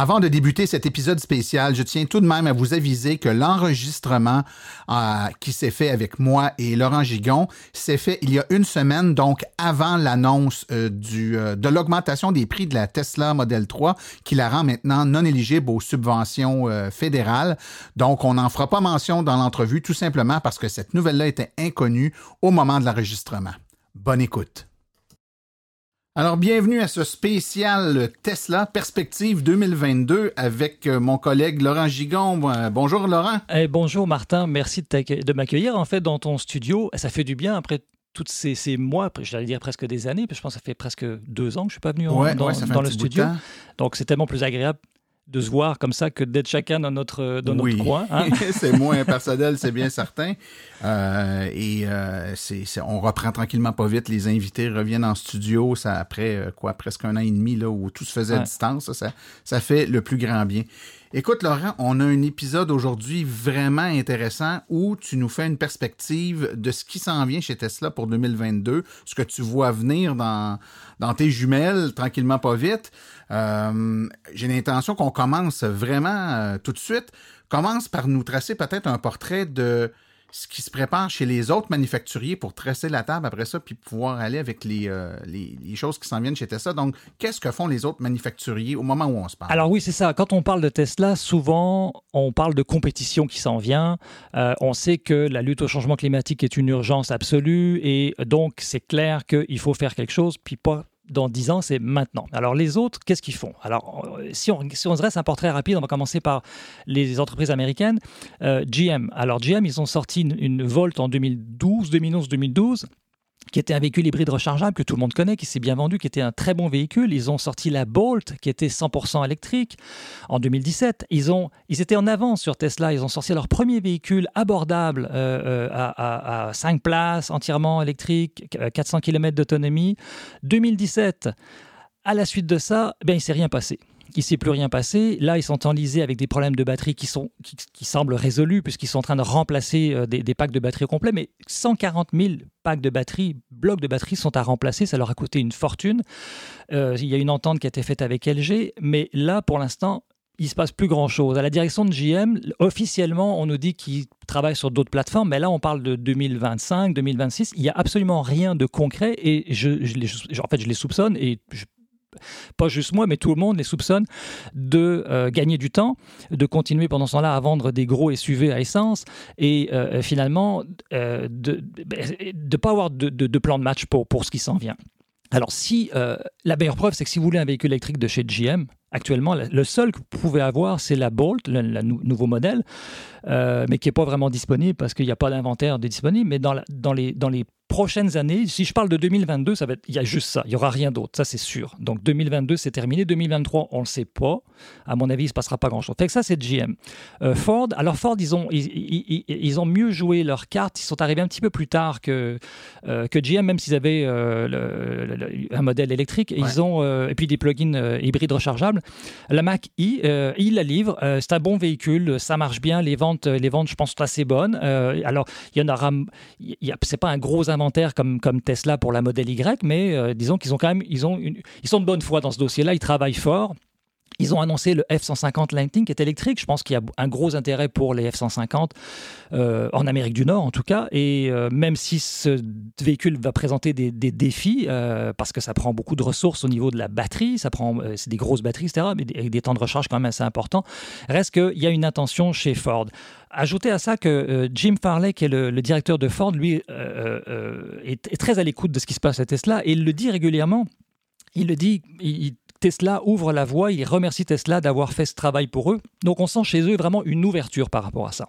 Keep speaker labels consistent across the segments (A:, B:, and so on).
A: Avant de débuter cet épisode spécial, je tiens tout de même à vous aviser que l'enregistrement euh, qui s'est fait avec moi et Laurent Gigon s'est fait il y a une semaine, donc avant l'annonce euh, euh, de l'augmentation des prix de la Tesla Model 3 qui la rend maintenant non éligible aux subventions fédérales. Donc, on n'en fera pas mention dans l'entrevue tout simplement parce que cette nouvelle-là était inconnue au moment de l'enregistrement. Bonne écoute. Alors, bienvenue à ce spécial Tesla Perspective 2022 avec euh, mon collègue Laurent Gigon. Euh, Bonjour Laurent.
B: Eh, bonjour Martin, merci de, m'accueillir en fait dans ton studio. Ça fait du bien après tous ces, ces mois, j'allais dire presque des années, parce que je pense que ça fait presque deux ans que je suis pas venu en- dans,
A: ouais,
B: le studio. Donc c'est tellement plus agréable de se voir comme ça que d'être chacun dans notre, dans
A: Oui.
B: notre coin. hein?
A: c'est moins personnel, c'est bien certain. Euh, et euh, c'est, on reprend tranquillement pas vite. Les invités reviennent en studio. Ça après euh, quoi, presque un an et demi là où tout se faisait à distance. Ça, ça fait le plus grand bien. Écoute Laurent, on a un épisode aujourd'hui vraiment intéressant où tu nous fais une perspective de ce qui s'en vient chez Tesla pour 2022, ce que tu vois venir dans dans tes jumelles tranquillement pas vite. Euh, J'ai l'intention qu'on commence vraiment euh, tout de suite. Commence par nous tracer peut-être un portrait de ce qui se prépare chez les autres manufacturiers pour tracer la table après ça, puis pouvoir aller avec les, euh, les, les choses qui s'en viennent chez Tesla. Donc, qu'est-ce que font les autres manufacturiers au moment où on se parle?
B: Alors oui, c'est ça. Quand on parle de Tesla, souvent, on parle de compétition qui s'en vient. Euh, on sait que la lutte au changement climatique est une urgence absolue et donc c'est clair qu'il faut faire quelque chose, puis pas dans 10 ans, c'est maintenant. Alors les autres, qu'est-ce qu'ils font? Alors euh, si on, se dresse un portrait rapide, on va commencer par les entreprises américaines. Euh, GM. Alors GM, ils ont sorti une, une Volt en 2012, 2011, 2012 qui était un véhicule hybride rechargeable que tout le monde connaît, qui s'est bien vendu, qui était un très bon véhicule. Ils ont sorti la Bolt, qui était 100% électrique, en 2017. Ils, ont, ils étaient en avance sur Tesla. Ils ont sorti leur premier véhicule abordable euh, euh, à, à, à 5 places, entièrement électrique, euh, 400 km d'autonomie. 2017, à la suite de ça, ben, il ne s'est rien passé. Il ne s'est plus rien passé. Là, ils sont enlisés avec des problèmes de batterie qui, sont, qui, semblent résolus puisqu'ils sont en train de remplacer euh, des, packs de batterie au complet. Mais 140 000 packs de batterie, blocs de batterie sont à remplacer. Ça leur a coûté une fortune. Euh, il y a une entente qui a été faite avec LG. Mais là, pour l'instant, il se passe plus grand-chose. À la direction de GM, officiellement, on nous dit qu'ils travaillent sur d'autres plateformes, mais là, on parle de 2025, 2026. Il n'y a absolument rien de concret et je- en fait, je les soupçonne et je- pas juste moi, mais tout le monde les soupçonne de euh, gagner du temps, de continuer pendant ce temps-là à vendre des gros SUV à essence et euh, finalement euh, de ne pas avoir de, plan de match pour, pour ce qui s'en vient. Alors, si euh, la meilleure preuve, c'est que si vous voulez un véhicule électrique de chez GM, actuellement, le seul que vous pouvez avoir, c'est la Bolt, le, le nou- nouveau modèle, euh, mais qui n'est pas vraiment disponible parce qu'il n'y a pas d'inventaire disponible. Mais dans, dans, les, dans les prochaines années, si je parle de 2022, ça va être, il y a juste ça, il n'y aura rien d'autre, ça c'est sûr. Donc 2022, c'est terminé. 2023, on ne le sait pas. À mon avis, il ne se passera pas grand-chose. Fait que ça, c'est GM. Euh, Ford, alors Ford, ils ont, ils, ils- ils- ils ont mieux joué leurs cartes. Ils sont arrivés un petit peu plus tard que, euh, que GM, même s'ils avaient euh, le- le- le- un modèle électrique.
A: Ouais.
B: ils ont, et puis des plugins hybrides rechargeables. La Mac i, il la livre. C'est un bon véhicule, ça marche bien. Les ventes, les ventes, je pense, sont assez bonnes. Alors, il y en aura, c'est pas un gros comme, Tesla pour la modèle Y, mais euh, disons qu'ils ont quand même, ils ont, ils sont de bonne foi dans ce dossier-là. Ils travaillent fort. Ils ont annoncé le F-150 Lightning qui est électrique. Je pense qu'il y a un gros intérêt pour les F-150 euh, en Amérique du Nord en tout cas. Et euh, même si ce véhicule va présenter des, défis, euh, parce que ça prend beaucoup de ressources au niveau de la batterie, ça prend, c'est des grosses batteries, etc., mais avec des temps de recharge quand même assez importants, reste qu'il y a une intention chez Ford. Ajoutez à ça que Jim Farley, qui est le, directeur de Ford, lui, est, très à l'écoute de ce qui se passe à Tesla et il le dit régulièrement. Il le dit, Tesla ouvre la voie, il remercie Tesla d'avoir fait ce travail pour eux. Donc on sent chez eux vraiment une ouverture par rapport à ça.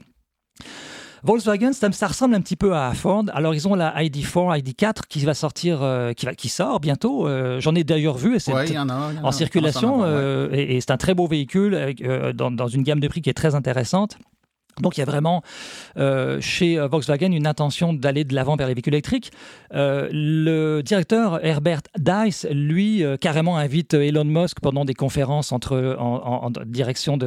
B: Volkswagen, ça, ressemble un petit peu à Ford. Alors, ils ont la ID4, ID4 qui va sortir, euh, qui, va, qui sort bientôt. Euh, j'en ai d'ailleurs vu.
A: C'est en,
B: circulation. Euh, et, c'est un très beau véhicule dans, dans, une gamme de prix qui est très intéressante. Donc il y a vraiment euh, chez euh, Volkswagen une intention d'aller de l'avant vers les véhicules électriques. Euh, le directeur Herbert Dice, lui, carrément invite Elon Musk pendant des conférences entre, à la direction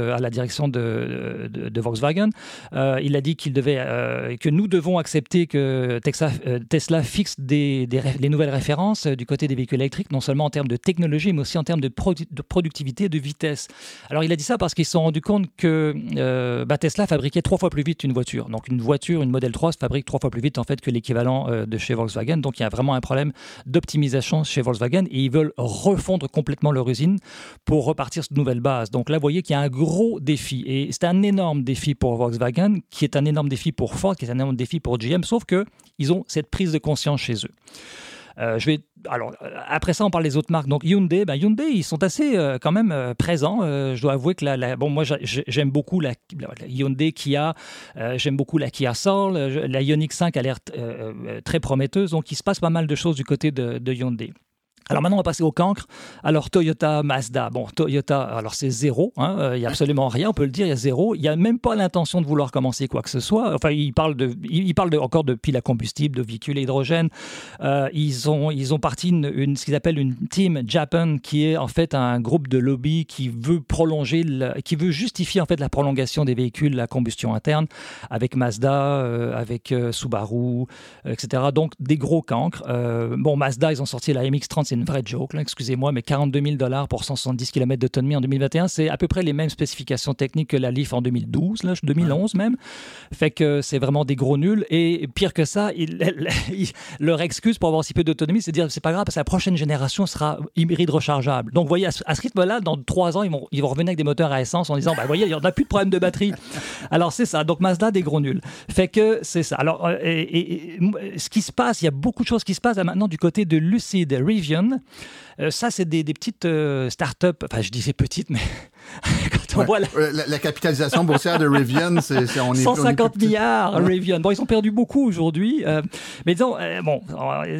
B: de, Volkswagen. il a dit qu'il devait, que nous devons accepter que Tesla fixe des, les nouvelles références du côté des véhicules électriques, non seulement en termes de technologie, mais aussi en termes de, productivité, de vitesse. Alors il a dit ça parce qu'ils se sont rendus compte que bah, Tesla fabrique trois fois plus vite une voiture. Donc une voiture, une Model 3 se fabrique trois fois plus vite en fait que l'équivalent euh, de chez Volkswagen. Donc il y a vraiment un problème d'optimisation chez Volkswagen et ils veulent refondre complètement leur usine pour repartir sur de nouvelles bases. Donc là, vous voyez qu'il y a un gros défi et c'est un énorme défi pour Volkswagen, qui est un énorme défi pour Ford, qui est un énorme défi pour GM, sauf que ils ont cette prise de conscience chez eux. Euh, je vais alors après ça, on parle des autres marques. Donc Hyundai, ben Hyundai, ils sont assez euh, quand même euh, présents. je dois avouer que la, bon, moi j'aime beaucoup la, Hyundai Kia, j'aime beaucoup la Kia Soul, la Ioniq 5 a l'air très prometteuse. Donc il se passe pas mal de choses du côté de Hyundai. Alors maintenant, on va passer au cancre. Alors Toyota, Mazda. Bon, Toyota, alors c'est zéro. Hein, euh, il n'y a absolument rien, on peut le dire, il y a zéro. Il n'y a même pas l'intention de vouloir commencer quoi que ce soit. Enfin, ils parlent, de, ils parlent encore de piles à combustible, de véhicules à hydrogène. Euh, ils, ont, ils ont parti une, ce qu'ils appellent une Team Japan, qui est en fait un groupe de lobby qui veut prolonger, qui veut justifier en fait la prolongation des véhicules à combustion interne avec Mazda, euh, avec Subaru, etc. Donc des gros cancres. bon, Mazda, ils ont sorti la MX-30 c'est une vraie joke, excusez-moi, mais 42 000 dollars pour 170 km d'autonomie en 2021, c'est à peu près les mêmes spécifications techniques que la Leaf en 2012, là, 2011 même. Fait que c'est vraiment des gros nuls. Et pire que ça, leur excuse pour avoir si peu d'autonomie, c'est de dire c'est pas grave parce que la prochaine génération sera hybride rechargeable. Donc, vous voyez, à ce, rythme-là, dans trois ans, ils vont, ils vont revenir avec des moteurs à essence en disant, bah, voyez, il n'y en a plus de problème de batterie. Alors, c'est ça. Donc, Mazda, des gros nuls. Fait que c'est ça. Alors, euh, et, ce qui se passe, il y a beaucoup de choses qui se passent maintenant du côté de Lucid Rivian euh, ça, c'est des, petites euh, startups. Enfin, je disais petites, mais
A: quand on voit la... capitalisation boursière de Rivian, c'est on est
B: 150 milliards. Rivian. Bon, ils ont perdu beaucoup aujourd'hui, euh, mais disons, bon,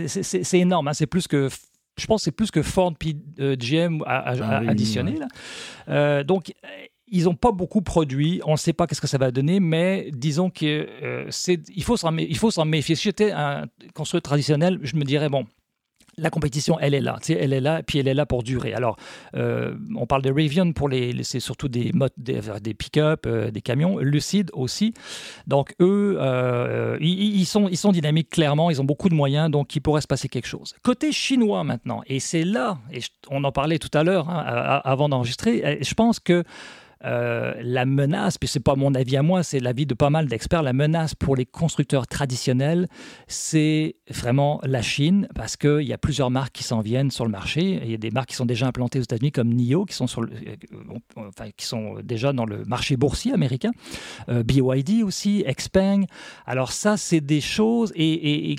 B: c'est énorme. Hein. c'est plus que je pense que c'est plus que Ford puis GM a, ah additionné. Là. donc, ils n'ont pas beaucoup produit. On ne sait pas qu'est-ce que ça va donner, mais disons que c'est il faut s'en méfier. Si j'étais un constructeur traditionnel, je me dirais bon, la compétition, elle est là, elle est là, puis elle est là pour durer. Alors, euh, on parle de Rivian pour les, c'est surtout des des, des pick-up, euh, des camions, Lucid aussi. Donc eux, euh, ils, sont, ils sont dynamiques clairement, ils ont beaucoup de moyens, donc il pourrait se passer quelque chose. Côté chinois maintenant, et c'est là, et on en parlait tout à l'heure hein, avant d'enregistrer, je pense que euh, la menace, puis c'est pas mon avis à moi, c'est l'avis de pas mal d'experts, la menace pour les constructeurs traditionnels, c'est vraiment la Chine, parce qu'il y a plusieurs marques qui s'en viennent sur le marché. Il y a des marques qui sont déjà implantées aux États-Unis, comme NIO, qui sont, euh, déjà dans le marché boursier américain, euh, BYD aussi, Xpeng. Alors ça, c'est des choses, et,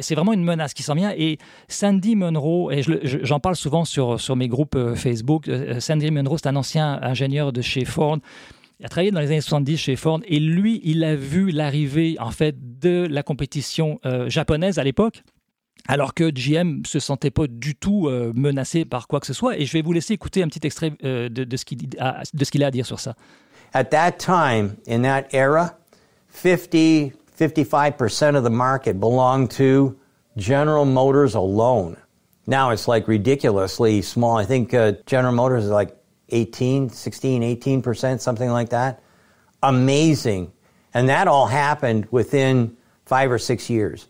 B: c'est vraiment une menace qui s'en vient. Et Sandy Munro, et j'en parle souvent sur, sur mes groupes Facebook, Sandy Munro, c'est un ancien ingénieur de chez Ford. Il a travaillé dans les années 70 chez Ford et lui, il a vu l'arrivée en fait de la compétition euh, japonaise à l'époque. Alors que GM se sentait pas du tout euh, menacé par quoi que ce soit. Et je vais vous laisser écouter un petit extrait euh, de, de, ce qu'il a, a à dire sur ça.
C: At that time, in that era, 50, 55% of the market belonged to General Motors alone. Now it's like ridiculously small. I think uh, General Motors is like 18, 16, 18%, something like that. Amazing. And that all happened within five or six years.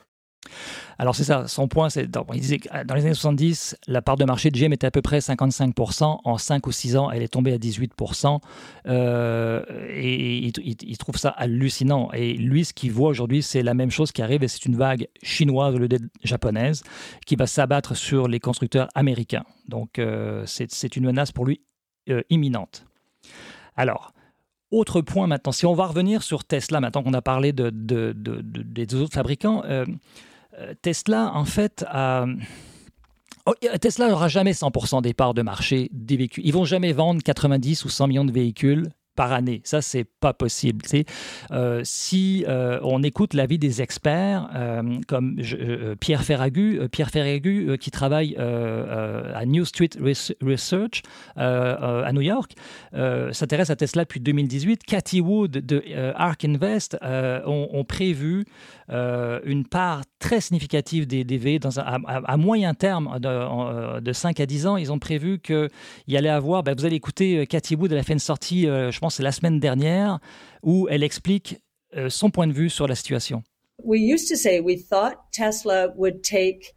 B: Alors c'est ça, son point, c'est il disait que euh, dans les années 70, la part de marché de GM était à peu près 55%. En 5 ou 6 ans, elle est tombée à 18%. Euh, et il, trouve ça hallucinant. Et lui, ce qu'il voit aujourd'hui, c'est la même chose qui arrive, et c'est une vague chinoise au lieu d'être japonaise, qui va s'abattre sur les constructeurs américains. Donc euh, c'est une menace pour lui euh, imminente. Alors, autre point maintenant, si on va revenir sur Tesla, maintenant qu'on a parlé de, des autres fabricants, euh, euh, Tesla, en fait, Oh, Tesla n'aura jamais 100% des parts de marché des véhicules. Ils vont jamais vendre 90 ou 100 millions de véhicules année. Ça, c'est pas possible. Euh, si euh, on écoute l'avis des experts, euh, comme Pierre Ferragu, Pierre Ferragu qui travaille à New Street Research à New York, s'intéresse à Tesla depuis 2018. Cathy Wood de Ark Invest ont, prévu une part très significative des DV dans à, moyen terme de, 5 à 10 ans. Ils ont prévu qu'il y allait avoir, ben, vous allez écouter Cathy Wood, elle a fait une sortie, je pense, la semaine dernière, où elle explique euh, son point de vue sur la situation.
D: We used to say we thought Tesla would take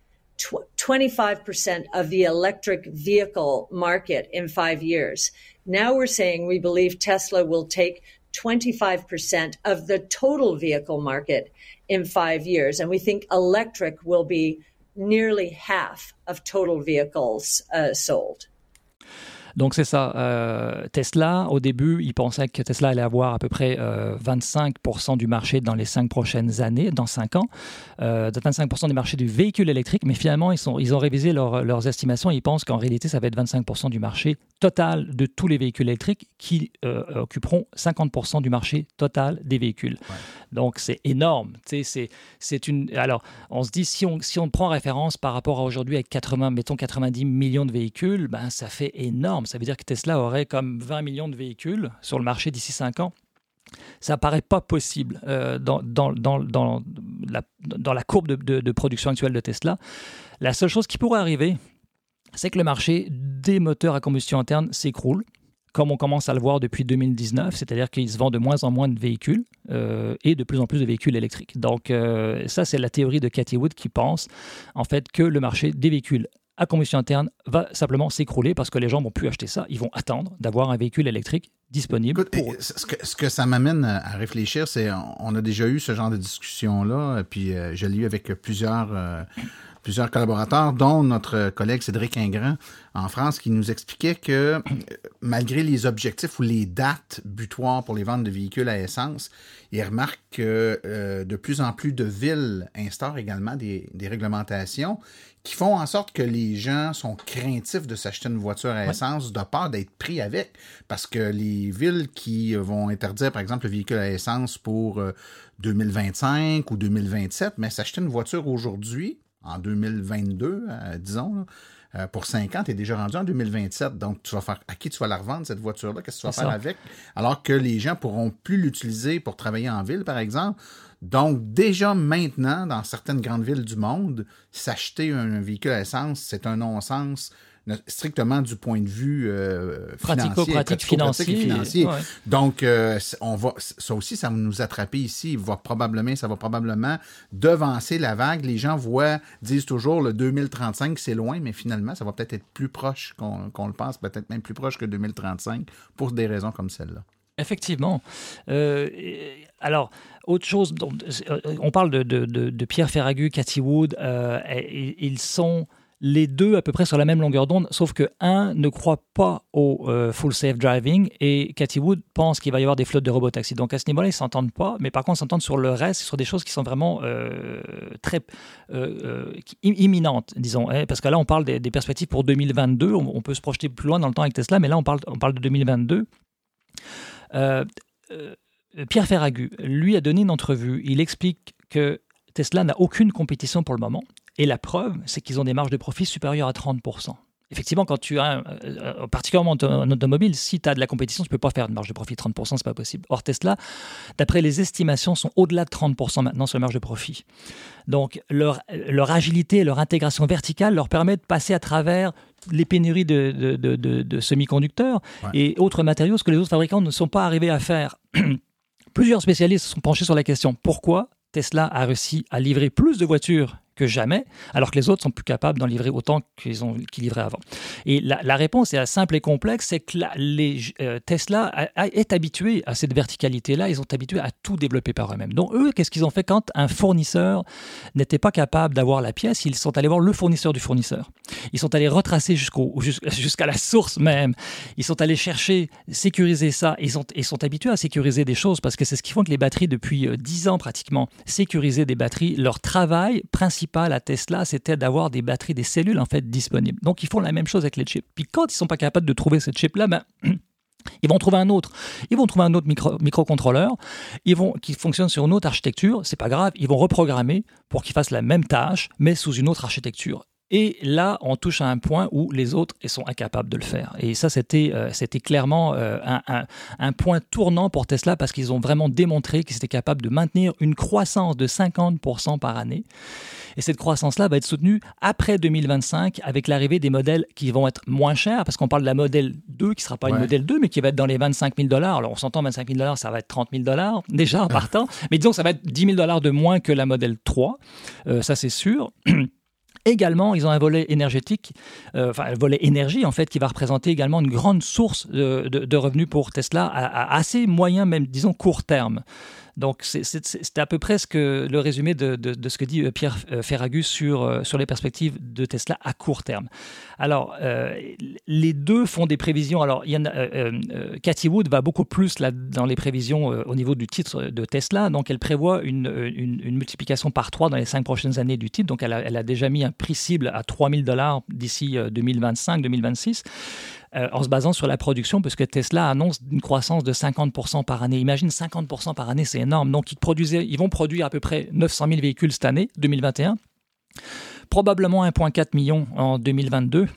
D: 25% of the electric vehicle market in five years. Now we're saying we believe Tesla will take 25% of the total vehicle market in five years. And we think electric will be nearly half of total vehicles uh, sold.
B: Donc c'est ça. Euh, Tesla, au début, ils pensaient que Tesla allait avoir à peu près 25% euh, du marché dans les cinq prochaines années, dans cinq ans, 25% euh, du marché du véhicule électrique, mais finalement, ils, sont, ils ont révisé leurs estimations et ils pensent qu'en réalité, ça va être 25% du marché total de tous les véhicules électriques qui occuperont 50% du marché total des véhicules. Donc c'est énorme. C'est une. Alors, on se dit si on si on prend référence par rapport à aujourd'hui avec 80, mettons 90 millions de véhicules, ben ça fait énorme. Ça veut dire que Tesla aurait comme 20 millions de véhicules sur le marché d'ici 5 ans. Ça paraît pas possible euh, dans, la, courbe de, de, production actuelle de Tesla. La seule chose qui pourrait arriver, c'est que le marché des moteurs à combustion interne s'écroule, comme on commence à le voir depuis 2019, c'est-à-dire qu'il se vend de moins en moins de véhicules euh, et de plus en plus de véhicules électriques. Donc euh, ça, c'est la théorie de Cathy Wood qui pense en fait que le marché des véhicules à combustion interne va simplement s'écrouler parce que les gens vont plus acheter ça. Ils vont attendre d'avoir un véhicule électrique disponible. pour
A: Ce, que, ce, que, ça m'amène à réfléchir, c'est on a déjà eu ce genre de discussion-là, puis euh, je l'ai eu avec plusieurs, euh, plusieurs collaborateurs, dont notre collègue Cédric Ingrand en France, qui nous expliquait que euh, malgré les objectifs ou les dates butoirs pour les ventes de véhicules à essence, il remarque que de plus en plus de villes instaurent également des, des réglementations qui font en sorte que les gens sont craintifs de s'acheter une voiture à essence de peur d'être pris avec. Parce que les villes qui vont interdire, par exemple, le véhicule à essence pour 2025 euh, ou 2027, mais s'acheter une voiture aujourd'hui, en 2022, euh, disons, euh, pour 50, tu es déjà rendu en 2027. Donc, tu vas faire à qui tu vas la revendre, cette voiture-là? Qu'est-ce que tu vas faire avec? Alors que les gens pourront plus l'utiliser pour travailler en ville, par exemple. Donc, déjà maintenant, dans certaines grandes villes du monde, s'acheter un, véhicule à essence, c'est un non-sens strictement du point de vue euh,
B: pratico-pratique financier.
A: Donc, euh, on va, ça aussi, ça va nous attraper ici. Va probablement, ça va probablement devancer la vague. Les gens voient, disent toujours le 2035, c'est loin, mais finalement, ça va peut-être être plus proche qu'on le pense, peut-être même plus proche que 2035 pour des raisons comme celle-là.
B: Effectivement. Euh, alors, autre chose, euh, on parle de, Pierre Ferragu, Cathy Wood, euh, ils sont les deux à peu près sur la même longueur d'onde, sauf que un ne croit pas au full safe driving et Cathy Wood pense qu'il va y avoir des flottes de robotaxis. Donc à ce niveau-là, ils s'entendent pas, mais par contre, ils s'entendent sur le reste, sur des choses qui sont vraiment très imminentes, disons. Hein, parce que là, on parle des, perspectives pour 2022. On, peut se projeter plus loin dans le temps avec Tesla, mais là, on parle, on parle de 2022. Euh, euh, Pierre Ferragu, lui, a donné une entrevue. Il explique que Tesla n'a aucune compétition pour le moment. Et la preuve, c'est qu'ils ont des marges de profit supérieures à 30%. Effectivement, quand tu as, euh, particulièrement en automobile, si tu as de la compétition, tu ne peux pas faire de marge de profit 30%, c'est pas possible. Or, Tesla, d'après les estimations, sont au-delà de 30% maintenant sur la marge de profit. Donc, leur, leur agilité, leur intégration verticale leur permet de passer à travers les pénuries de, de, semi-conducteurs et autres matériaux, ce que les autres fabricants ne sont pas arrivés à faire. Plusieurs spécialistes se sont penchés sur la question pourquoi Tesla a réussi à livrer plus de voitures que jamais, alors que les autres sont plus capables d'en livrer autant qu'ils ont qu'ils livraient avant. Et la, réponse est simple et complexe, c'est que les, euh, Tesla est habitué à cette verticalité-là, ils sont habitués à tout développer par eux-mêmes. Donc eux, qu'est-ce qu'ils ont fait quand un fournisseur n'était pas capable d'avoir la pièce? Ils sont allés voir le fournisseur du fournisseur. Ils sont allés retracer jusqu'au jusqu'à la source même. Ils sont allés chercher, sécuriser ça. Ils sont, ils sont habitués à sécuriser des choses parce que c'est ce qui font que les batteries, depuis 10 euh, ans pratiquement, sécuriser des batteries, leur travail principal principal à Tesla, c'était d'avoir des batteries, des cellules en fait disponibles. Donc ils font la même chose avec les chips. Puis quand ils sont pas capables de trouver cette chip là, ben Ils vont trouver un autre. Ils vont trouver un autre micro, microcontrôleur ils vont, qui fonctionne sur une autre architecture. C'est pas grave. Ils vont reprogrammer pour qu'il fasse la même tâche, mais sous une autre architecture. Et là, on touche à un point où les autres sont incapables de le faire. Et ça, c'était euh, clairement euh, un, point tournant pour Tesla parce qu'ils ont vraiment démontré qu'ils étaient capables de maintenir une croissance de 50% par année. Et cette croissance-là va être soutenue après 2025 avec l'arrivée des modèles qui vont être moins chers parce qu'on parle de la modèle 2 qui ne sera pas une modèle 2 mais qui va être dans les 25 000 dollars. Alors on s'entend 25 000 dollars, ça va être 30 000 dollars déjà en partant. mais disons que ça va être 10 000 dollars de moins que la modèle 3. Euh, ça, c'est sûr. Également, ils ont un volet énergétique, euh, enfin un volet énergie en fait, qui va représenter également une grande source de, revenus pour Tesla à, assez moyen, même disons court terme. Donc c'est à peu près ce que, le résumé de, ce que dit euh, Pierre euh, Ferragus sur, euh, sur les perspectives de Tesla à court terme. Alors, les deux font des prévisions. Alors, Cathy Wood va beaucoup plus là, dans les prévisions au niveau du titre de Tesla. Donc, elle prévoit une, une, multiplication par trois dans les cinq prochaines années du titre. Donc, elle a, elle a déjà mis un prix cible à 3000 dollars d'ici 2025-2026. Euh, en se basant sur la production, parce que Tesla annonce une croissance de 50% par année. Imagine 50% par année, c'est énorme. Donc ils, ils vont produire à peu près 900 000 véhicules cette année, 2021, probablement 1,4 million en 2022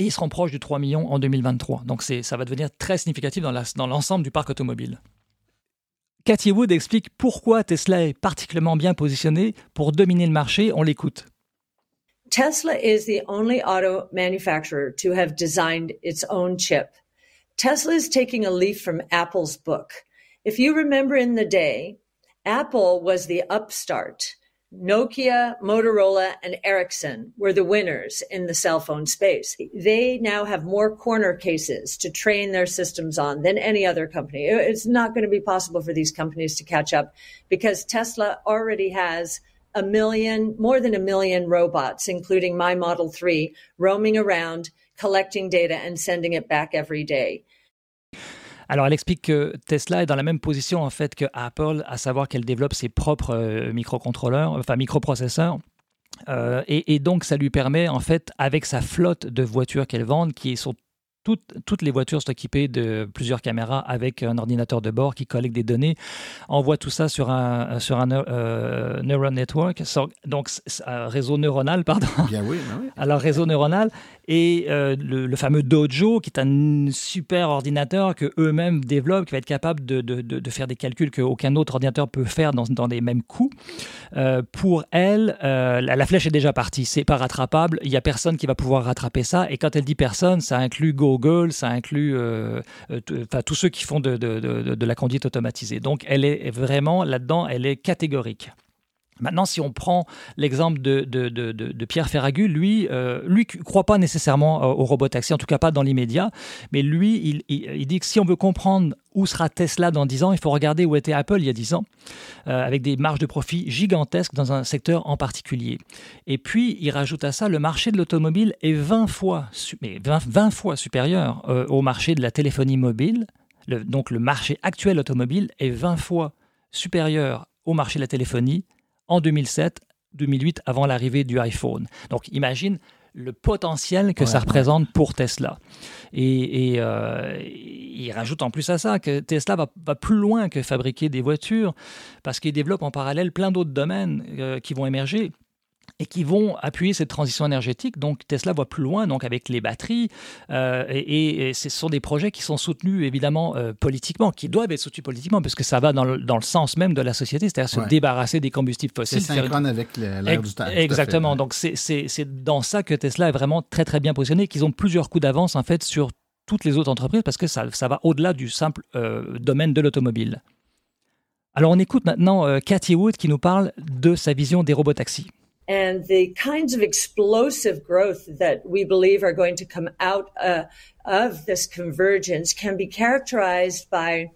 B: et ils seront proches du 3 millions en 2023. Donc ça va devenir très significatif dans l'ensemble du parc automobile. Cathy Wood explique pourquoi Tesla est particulièrement bien positionné pour dominer le marché. On l'écoute.
D: Tesla is the only auto manufacturer to have designed its own chip. Tesla is taking a leaf from Apple's book. If you remember in the day, Apple was the upstart. Nokia, Motorola, and Ericsson were the winners in the cell phone space. They now have more corner cases to train their systems on than any other company. It's not going to be possible for these companies to catch up because Tesla already has a million, more than a million robots, including my Model 3, roaming around, collecting data and sending it back every day.
B: Alors, elle explique que Tesla est dans la même position en fait que Apple, à savoir qu'elle développe ses propres euh, microcontrôleurs, enfin microprocesseurs. Euh, et, et, donc, ça lui permet, en fait, avec sa flotte de voitures qu'elle vend, qui sont toutes, les voitures sont équipées de plusieurs caméras avec un ordinateur de bord qui collecte des données, envoie tout ça sur un, sur un euh, neural network, donc un réseau neuronal, pardon.
A: Bien oui, ben oui.
B: Alors réseau neuronal et euh, le, fameux Dojo qui est un super ordinateur que eux-mêmes développent, qui va être capable de, de, de, faire des calculs qu'aucun autre ordinateur peut faire dans, dans les mêmes coûts. Euh, pour elle, la, la, flèche est déjà partie, c'est pas rattrapable, il y a personne qui va pouvoir rattraper ça. Et quand elle dit personne, ça inclut Go Google, ça inclut euh, euh, tous ceux qui font de, de, la conduite automatisée. Donc elle est vraiment là-dedans, elle est catégorique. Maintenant, si on prend l'exemple de, de, Pierre Ferragu, lui, euh, lui croit pas nécessairement au robot taxi, en tout cas pas dans l'immédiat, mais lui, il, dit que si on veut comprendre où sera Tesla dans 10 ans, il faut regarder où était Apple il y a 10 ans, euh, avec des marges de profit gigantesques dans un secteur en particulier. Et puis, il rajoute à ça, le marché de l'automobile est 20 fois, mais 20, fois supérieur euh, au marché de la téléphonie mobile. donc, le marché actuel automobile est 20 fois supérieur au marché de la téléphonie en 2007, 2008, avant l'arrivée du iPhone. Donc imagine le potentiel que ça représente pour Tesla. Et, euh, il rajoute en plus à ça que Tesla va, plus loin que fabriquer des voitures, parce qu'il développe en parallèle plein d'autres domaines euh, qui vont émerger et qui vont appuyer cette transition énergétique. Donc Tesla va plus loin, donc avec les batteries, euh, et, ce sont des projets qui sont soutenus évidemment euh, politiquement, qui doivent être soutenus politiquement, parce que ça va dans le, dans le sens même de la société, c'est-à-dire se débarrasser des combustibles fossiles.
A: C'est synchrone avec l'ère du temps.
B: Exactement. Donc c'est dans ça que Tesla est vraiment très très bien positionné, qu'ils ont plusieurs coups d'avance en fait sur toutes les autres entreprises, parce que ça, ça va au-delà du simple euh, domaine de l'automobile. Alors on écoute maintenant Cathy Wood qui nous parle de sa vision des robots taxis.
D: And the kinds of explosive growth that we believe are going to come out uh, of this convergence can be characterized by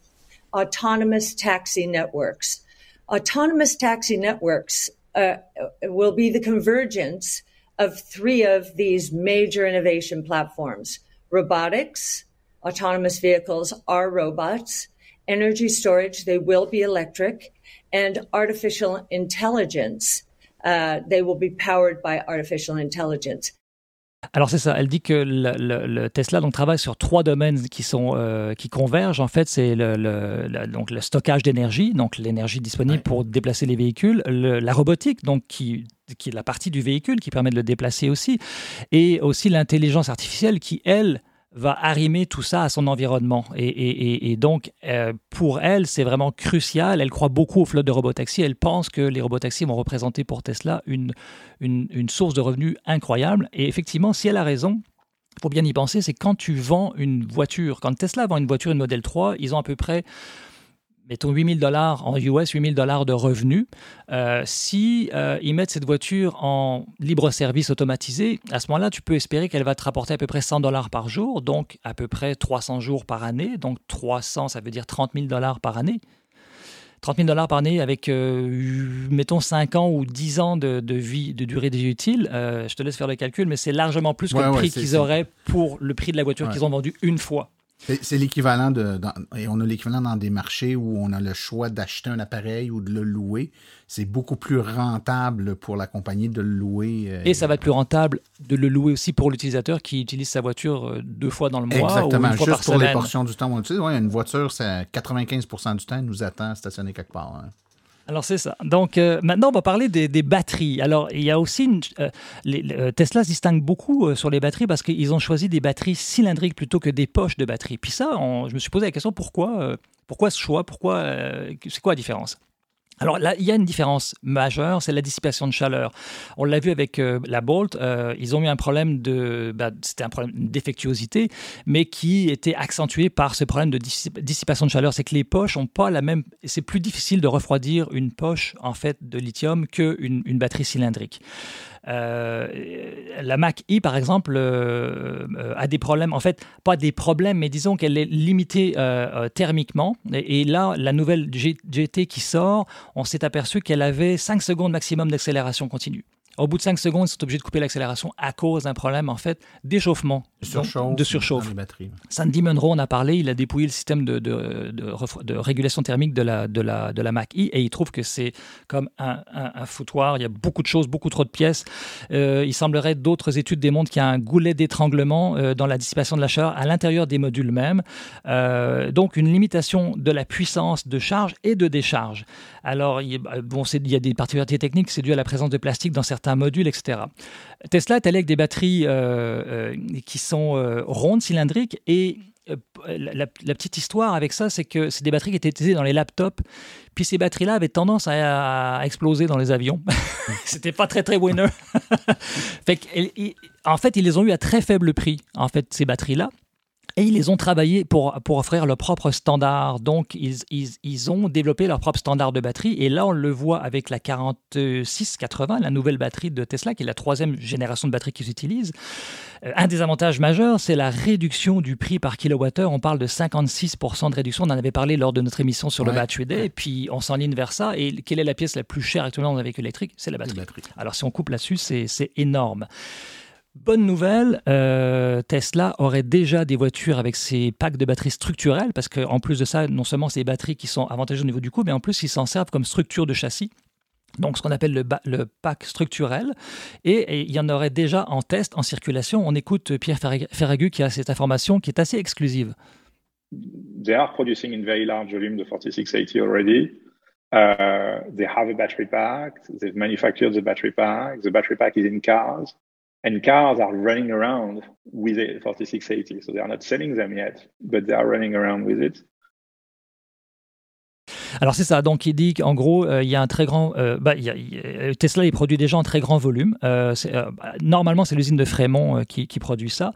D: autonomous taxi networks. Autonomous taxi networks uh, will be the convergence of three of these major innovation platforms. Robotics, autonomous vehicles are robots, energy storage, they will be electric, and artificial intelligence they will be powered by artificial intelligence.
B: Alors c'est ça, elle dit que le, Tesla donc, travaille sur trois domaines qui, sont, euh, qui convergent. En fait, c'est le, donc le stockage d'énergie, donc l'énergie disponible pour déplacer les véhicules, la robotique, donc qui, qui est la partie du véhicule qui permet de le déplacer aussi, et aussi l'intelligence artificielle qui, elle, va arrimer tout ça à son environnement. Et, donc, euh, pour elle, c'est vraiment crucial. Elle croit beaucoup aux flottes de robotaxis. Elle pense que les robotaxis vont représenter pour Tesla une, une, source de revenus incroyable. Et effectivement, si elle a raison, il faut bien y penser, c'est quand tu vends une voiture, quand Tesla vend une voiture, une Model 3, ils ont à peu près mettons 8000 dollars en US, 8000 dollars de revenus. Euh, si euh, ils mettent cette voiture en libre service automatisé, à ce moment-là, tu peux espérer qu'elle va te rapporter à peu près 100 dollars par jour, donc à peu près 300 jours par année. Donc 300, ça veut dire 30 000 dollars par année. 30 000 dollars par année avec, euh, mettons, 5 ans ou 10 ans de, vie, de durée de vie utile. je te laisse faire le calcul, mais c'est largement plus que le prix qu'ils auraient pour le prix de la voiture qu'ils ont vendu une fois.
A: C'est l'équivalent de. et on a l'équivalent dans des marchés où on a le choix d'acheter un appareil ou de le louer. C'est beaucoup plus rentable pour la compagnie de le louer.
B: Euh, et ça va être plus rentable de le louer aussi pour l'utilisateur qui utilise sa voiture euh, deux fois dans le mois.
A: Exactement,
B: ou une fois
A: juste pour les portions du temps où on utilise. une voiture, c'est 95% du temps, elle nous attend stationnée quelque part. Hein.
B: Alors c'est ça. Donc euh, maintenant on va parler des, batteries. Alors il y a aussi une, euh, euh, Tesla se distingue beaucoup sur les batteries parce qu'ils ont choisi des batteries cylindriques plutôt que des poches de batterie. Puis ça, je me suis posé la question pourquoi, pourquoi ce choix, pourquoi, c'est quoi la différence? Alors là, il y a une différence majeure, c'est la dissipation de chaleur. On l'a vu avec euh, la Bolt, euh, ils ont eu un problème de, bah, c'était un problème de défectuosité, mais qui était accentué par ce problème de dissipation de chaleur. C'est que les poches ont pas la même, c'est plus difficile de refroidir une poche en fait de lithium qu'une une batterie cylindrique. Euh, la Mac E, par exemple, euh, euh, a des problèmes, en fait, pas des problèmes, mais disons qu'elle est limitée thermiquement. Et, là, la nouvelle GT qui sort, on s'est aperçu qu'elle avait 5 secondes maximum d'accélération continue. Au bout de 5 secondes, ils sont obligés de couper l'accélération à cause d'un problème en fait d'échauffement, de surchauffe. Sandy Munro en a parlé, il a dépouillé le système de, de, de, régulation thermique de la, de la, de la Mac E et il trouve que c'est comme un, un, foutoir. Il y a beaucoup de choses, beaucoup trop de pièces. Euh, il semblerait d'autres études démontrent qu'il y a un goulet d'étranglement euh, dans la dissipation de la chaleur à l'intérieur des modules même. Euh, donc une limitation de la puissance de charge et de décharge. Alors, il, bon, il y a des particularités techniques, c'est dû à la présence de plastique dans certains un module, etc. Tesla est allé avec des batteries euh, euh, qui sont euh, rondes, cylindriques, et la, petite histoire avec ça, c'est que c'est des batteries qui étaient utilisées dans les laptops, puis ces batteries-là avaient tendance à, exploser dans les avions. C'était pas très très winner. en fait, ils les ont eu à très faible prix, en fait, ces batteries-là. Et ils les ont travaillés pour, pour offrir leur propre standard. Donc, ils, ils, ont développé leur propre standard de batterie. Et là, on le voit avec la 4680, la nouvelle batterie de Tesla, qui est la troisième génération de batterie qu'ils utilisent. Euh, un des avantages majeurs, c'est la réduction du prix par kilowattheure. On parle de 56% de réduction. On en avait parlé lors de notre émission sur le Battery Day. Et puis, on s'enligne vers ça. Et quelle est la pièce la plus chère actuellement dans un véhicule électrique? C'est la batterie. Alors, si on coupe là-dessus, c'est énorme. Bonne nouvelle, euh, Tesla aurait déjà des voitures avec ces packs de batteries structurelles, parce qu'en plus de ça, non seulement c'est des batteries qui sont avantageuses au niveau du coût, mais en plus ils s'en servent comme structure de châssis. Donc, ce qu'on appelle le, pack structurel. Et, il y en aurait déjà en test, en circulation. On écoute Pierre Ferragu qui a cette information qui est assez exclusive.
E: They are producing in very large volume the 4680 already. Uh, they have a battery pack. They've manufactured the battery pack. The battery pack is in cars. And cars are running around with a 4680. So they are not selling them yet, but they are running around with it.
B: Alors c'est ça, donc il dit qu'en gros, euh, il y a un très grand... Euh, bah, Tesla, il produit déjà en très grand volume. Euh, normalement, c'est l'usine de Fremont qui, qui, produit ça.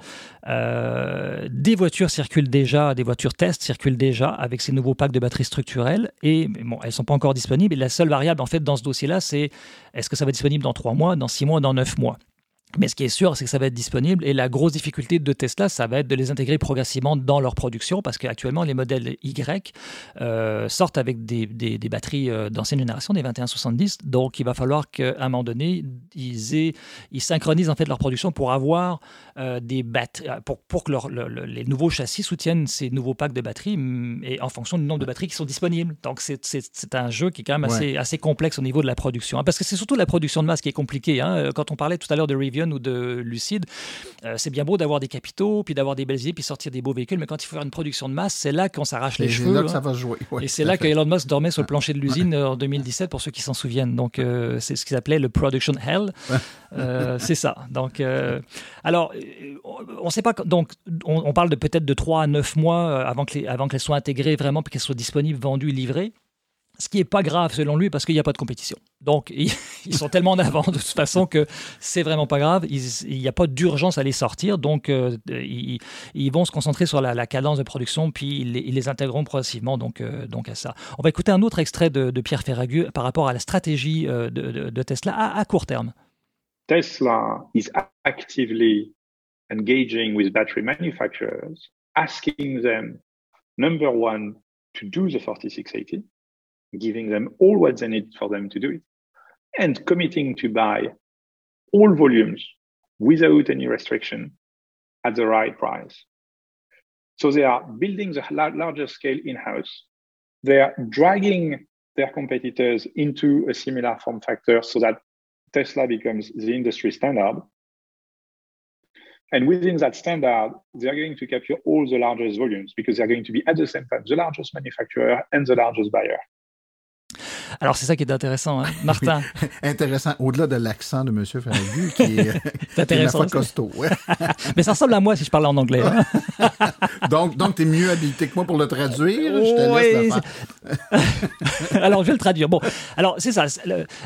B: des voitures circulent déjà, des voitures test circulent déjà avec ces nouveaux packs de batteries structurelles. Et bon, elles ne sont pas encore disponibles. Et la seule variable, en fait, dans ce dossier-là, c'est est-ce que ça va être disponible dans 3 mois, dans 6 mois, dans 9 mois? Mais ce qui est sûr, c'est que ça va être disponible. Et la grosse difficulté de Tesla, ça va être de les intégrer progressivement dans leur production, parce qu'actuellement, les modèles Y euh, sortent avec des, des, batteries euh, d'ancienne génération, des 2170. Donc, il va falloir qu'à un moment donné, ils, aient, ils synchronisent en fait leur production pour avoir euh, des batteries, pour, pour que les nouveaux châssis soutiennent ces nouveaux packs de batteries mm, et en fonction du nombre de batteries qui sont disponibles. Donc, c'est un jeu qui est quand même assez, assez complexe au niveau de la production. Hein, parce que c'est surtout la production de masse qui est compliquée. Hein. Quand on parlait tout à l'heure de review ou de Lucide. Euh, c'est bien beau d'avoir des capitaux, puis d'avoir des belles idées, puis sortir des beaux véhicules, mais quand il faut faire une production de masse, c'est là qu'on s'arrache les cheveux.
A: C'est là que ça va jouer.
B: et c'est là que Elon Musk dormait sur le plancher de l'usine en 2017, pour ceux qui s'en souviennent. Donc, euh, c'est ce qu'ils appelaient le production hell. Euh, c'est ça. Donc, alors, on ne sait pas. Donc, on, parle de peut-être de 3 à 9 mois avant que les, avant qu'elles soient intégrées vraiment, puis qu'elles soient disponibles, vendues, livrées. Ce qui n'est pas grave selon lui parce qu'il n'y a pas de compétition. Donc ils, sont tellement en avant de toute façon que c'est vraiment pas grave. Il n'y a pas d'urgence à les sortir. Donc euh, ils, vont se concentrer sur la, cadence de production puis ils, les intégreront progressivement donc, euh, donc à ça. On va écouter un autre extrait de, Pierre Ferragu par rapport à la stratégie euh, de, Tesla à, à, court terme.
E: Tesla is actively engaging with battery manufacturers, asking them, number one, to do the 4680. Giving them all what they need for them to do it, and committing to buy all volumes without any restriction at the right price. So they are building the larger scale in-house. They are dragging their competitors into a similar form factor so that Tesla becomes the industry standard. And within that standard, they're going to capture all the largest volumes because they're going to be at the same time the largest manufacturer and the largest buyer.
B: Alors, c'est ça qui est intéressant, hein? Martin.
A: intéressant, au-delà de l'accent de M. Ferragu, qui est, qui costaud.
B: Mais ça ressemble à moi si je parlais en anglais. Hein.
A: donc, donc tu es mieux habilité que moi pour le traduire? Je te laisse
B: le alors, je vais le traduire. Bon, alors, c'est ça.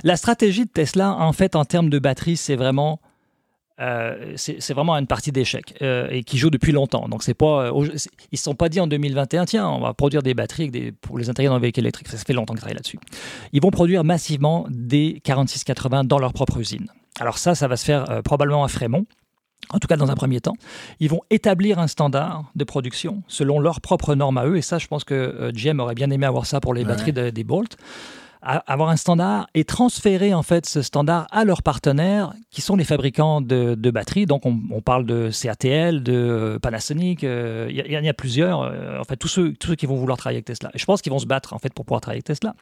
B: La stratégie de Tesla, en fait, en termes de batterie, c'est vraiment euh, c'est vraiment une partie d'échec euh, et qui joue depuis longtemps. Donc c'est pas, euh, ils se sont pas dit en 2021, tiens, on va produire des batteries des, pour les intégrer dans les véhicules électriques. Ça fait longtemps qu'ils travaillent là-dessus. Ils vont produire massivement des 4680 dans leur propre usine. Alors ça, ça va se faire probablement à Fremont. En tout cas, dans un premier temps, ils vont établir un standard de production selon leurs propres normes à eux. Et ça, je pense que GM aurait bien aimé avoir ça pour les batteries des Bolt avoir un standard et transférer en fait ce standard à leurs partenaires qui sont les fabricants de, batteries. Donc on, parle de CATL, de Panasonic, euh, il y, en a plusieurs. Euh, en fait, tous ceux, tous ceux qui vont vouloir travailler avec Tesla. Et je pense qu'ils vont se battre en fait pour pouvoir travailler avec Tesla.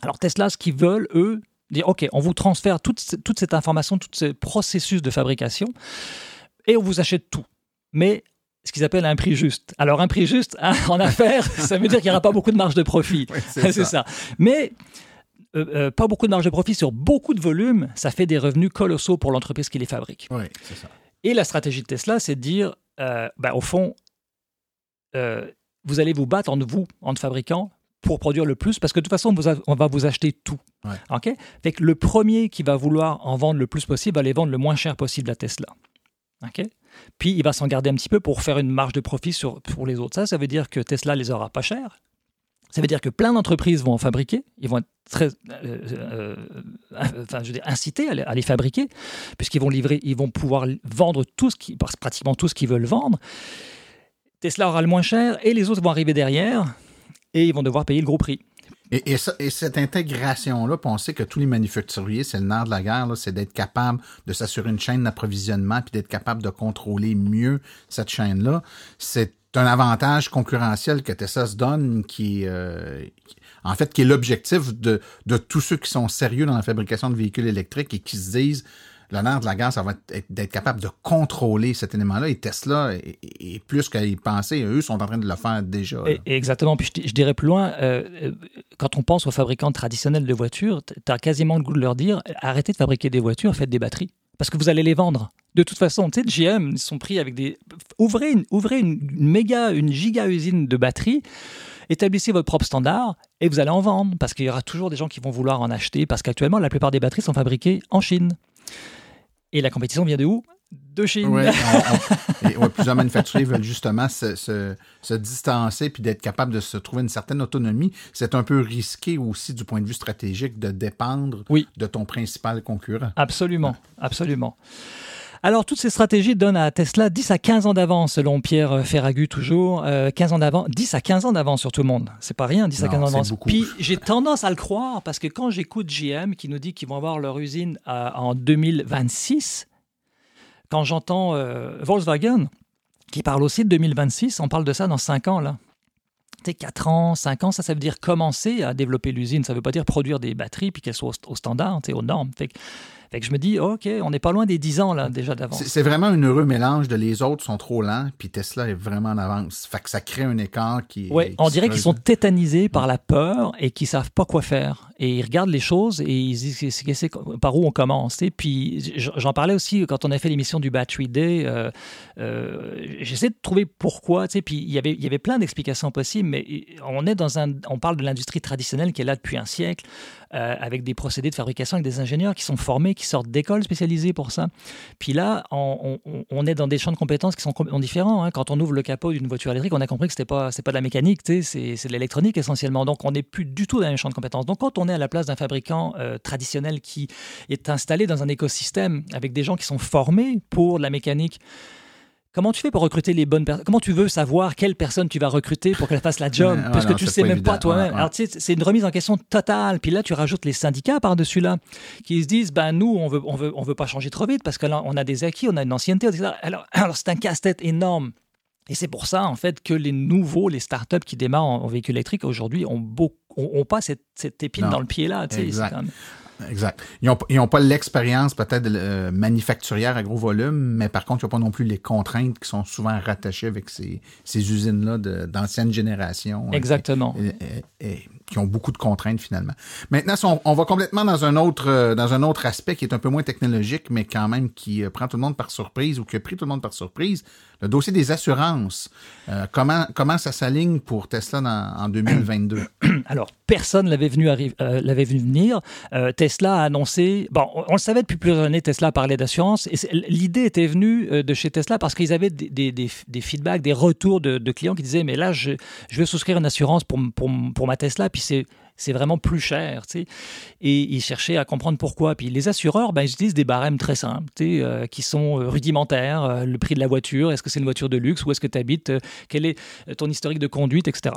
B: Alors Tesla, ce qu'ils veulent, eux, dire OK, on vous transfère toute, toute cette information, tout ce processus de fabrication et on vous achète tout. Mais ce qu'ils appellent un prix juste. Alors un prix juste hein, en affaires, ça veut dire qu'il n'y aura pas beaucoup de marge de profit. c'est ça. ça. Mais euh, euh, pas beaucoup de marge de profit sur beaucoup de volume, ça fait des revenus colossaux pour l'entreprise qui les fabrique.
A: Oui, c'est ça.
B: Et la stratégie de Tesla, c'est de dire, euh, ben, au fond, vous allez vous battre entre vous, entre fabricants, pour produire le plus, parce que de toute façon, on va vous acheter tout. Ok? Fait que le premier qui va vouloir en vendre le plus possible va les vendre le moins cher possible à Tesla. Ok? Puis il va s'en garder un petit peu pour faire une marge de profit sur, pour les autres. Ça, ça veut dire que Tesla les aura pas cher. Ça veut dire que plein d'entreprises vont en fabriquer, ils vont être très, euh, euh, enfin, je veux incités à les, fabriquer, puisqu'ils vont livrer, ils vont pouvoir vendre tout ce qui, pratiquement tout ce qu'ils veulent vendre. Tesla aura le moins cher et les autres vont arriver derrière et ils vont devoir payer le gros prix.
A: Et, cette intégration-là, on sait que tous les manufacturiers, c'est le nerf de la guerre, c'est d'être capable de s'assurer une chaîne d'approvisionnement puis d'être capable de contrôler mieux cette chaîne-là. C'est un avantage concurrentiel que Tesla se donne qui, euh, en fait, qui est l'objectif de, de tous ceux qui sont sérieux dans la fabrication de véhicules électriques et qui se disent l'honneur de la guerre, ça va être d'être capable de contrôler cet élément-là. Et Tesla, est, plus qu'à y penser, eux sont en train de le faire déjà.
B: exactement. Puis je, dirais plus loin, euh, euh, quand on pense aux fabricants traditionnels de voitures, tu as quasiment le goût de leur dire arrêtez de fabriquer des voitures, faites des batteries parce que vous allez les vendre. De toute façon, tu sais, GM, ils sont pris avec des. Ouvrez une, ouvrez une, méga, une giga usine de batteries, établissez votre propre standard et vous allez en vendre parce qu'il y aura toujours des gens qui vont vouloir en acheter parce qu'actuellement, la plupart des batteries sont fabriquées en Chine. Et la compétition vient de où? De Chine.
A: Oui, plusieurs manufacturiers veulent justement se, distancer puis d'être capable de se trouver une certaine autonomie. C'est un peu risqué aussi du point de vue stratégique de dépendre de ton principal concurrent.
B: Absolument, absolument. Alors, toutes ces stratégies donnent à Tesla 10 à 15 ans d'avance, selon Pierre Ferragu, toujours. 15 ans d'avance, 10 à 15 ans d'avance sur tout le monde. C'est pas rien, 10 à 15 ans d'avance. Puis, j'ai tendance à le croire parce que quand j'écoute GM qui nous dit qu'ils vont avoir leur usine en 2026, quand j'entends Volkswagen qui parle aussi de 2026, on parle de ça dans 5 ans, là. 4 ans, 5 ans, ça, ça veut dire commencer à développer l'usine. Ça ne veut pas dire produire des batteries puis qu'elles soient au, standard, aux normes. Fait fait que je me dis, OK, on n'est pas loin des 10 ans là, déjà d'avance.
A: C'est vraiment un heureux mélange de les autres sont trop lents, puis Tesla est vraiment en avance. Fait que ça crée un écart qui.
B: Oui, on dirait qu'ils sont tétanisés par la peur et qu'ils savent pas quoi faire. Et ils regardent les choses et ils disent par où on commence. Et puis j'en parlais aussi quand on a fait l'émission du Battery Day. Euh, euh, J'essaie de trouver pourquoi. Puis il y avait, il y avait plein d'explications possibles, mais on est dans un, on parle de l'industrie traditionnelle qui est là depuis un siècle. Euh, avec des procédés de fabrication, avec des ingénieurs qui sont formés, qui sortent d'écoles spécialisées pour ça. Puis là, on, est dans des champs de compétences qui sont complètement différents. Hein. Quand on ouvre le capot d'une voiture électrique, on a compris que ce n'est pas, pas de la mécanique, c'est de l'électronique essentiellement. Donc, on n'est plus du tout dans un champ de compétences. Donc, quand on est à la place d'un fabricant euh, traditionnel qui est installé dans un écosystème avec des gens qui sont formés pour la mécanique, Comment tu fais pour recruter les bonnes personnes? Comment tu veux savoir quelle personne tu vas recruter pour qu'elle fasse la job? Parce que tu ne sais même pas toi-même. Alors, tu sais, c'est une remise en question totale. Puis là, tu rajoutes les syndicats par-dessus là, qui se disent ben, nous, on veut, on, veut, on veut pas changer trop vite parce que là, on a des acquis, on a une ancienneté. Alors, alors c'est un casse-tête énorme. Et c'est pour ça, en fait, que les nouveaux, les startups qui démarrent en, véhicule électrique aujourd'hui ont, ont, pas cette, cette épine dans le pied là. Tu sais,
A: Exact. Ils n'ont pas l'expérience peut-être euh, manufacturière à gros volume, mais par contre, ils n'ont pas non plus les contraintes qui sont souvent rattachées avec ces, ces usines-là d'anciennes générations.
B: Hein, Exactement.
A: Et, qui ont beaucoup de contraintes finalement. Maintenant, on, va complètement dans un autre euh, dans un autre aspect qui est un peu moins technologique, mais quand même qui euh, prend tout le monde par surprise ou qui a pris tout le monde par surprise. Le dossier des assurances. comment comment ça s'aligne pour Tesla en 2022
B: Alors personne l'avait venu l'avait vu venir. Tesla a annoncé, bon, on, le savait depuis plusieurs années, Tesla parlait d'assurance, l'idée était venue euh, de chez Tesla parce qu'ils avaient des, des, feedbacks, des retours de, clients qui disaient, mais là, je, je veux souscrire une assurance pour, pour, pour ma Tesla, c'est c'est vraiment plus cher. Tu sais. Et ils cherchaient à comprendre pourquoi. Puis les assureurs, ben, ils utilisent des barèmes très simples, tu sais, euh, qui sont euh, rudimentaires. le prix de la voiture, est-ce que c'est une voiture de luxe, où est-ce que tu habites, quel est ton historique de conduite, etc.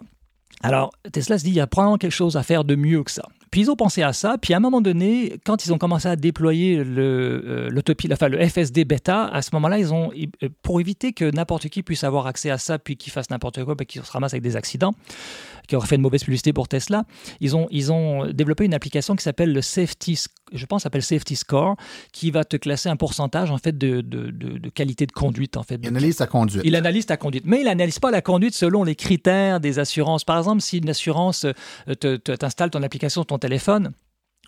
B: Alors Tesla se dit, il y a probablement quelque chose à faire de mieux que ça. Puis ils ont pensé à ça. Puis à un moment donné, quand ils ont commencé à déployer le, euh, enfin, le FSD bêta, à ce moment-là, ils ont, euh, pour éviter que n'importe qui puisse avoir accès à ça, puis qu'il fasse n'importe quoi, puis qu'il se ramasse avec des accidents, qui auraient fait une mauvaise publicité pour Tesla, ils ont, ils ont développé une application qui s'appelle le Safety, je pense, s'appelle Safety Score, qui va te classer un pourcentage en fait de, de, de, qualité de conduite. En fait.
A: Il analyse ta conduite.
B: Il analyse ta conduite, mais il n'analyse pas la conduite selon les critères des assurances. Par exemple, si une assurance euh, t'installe ton application ton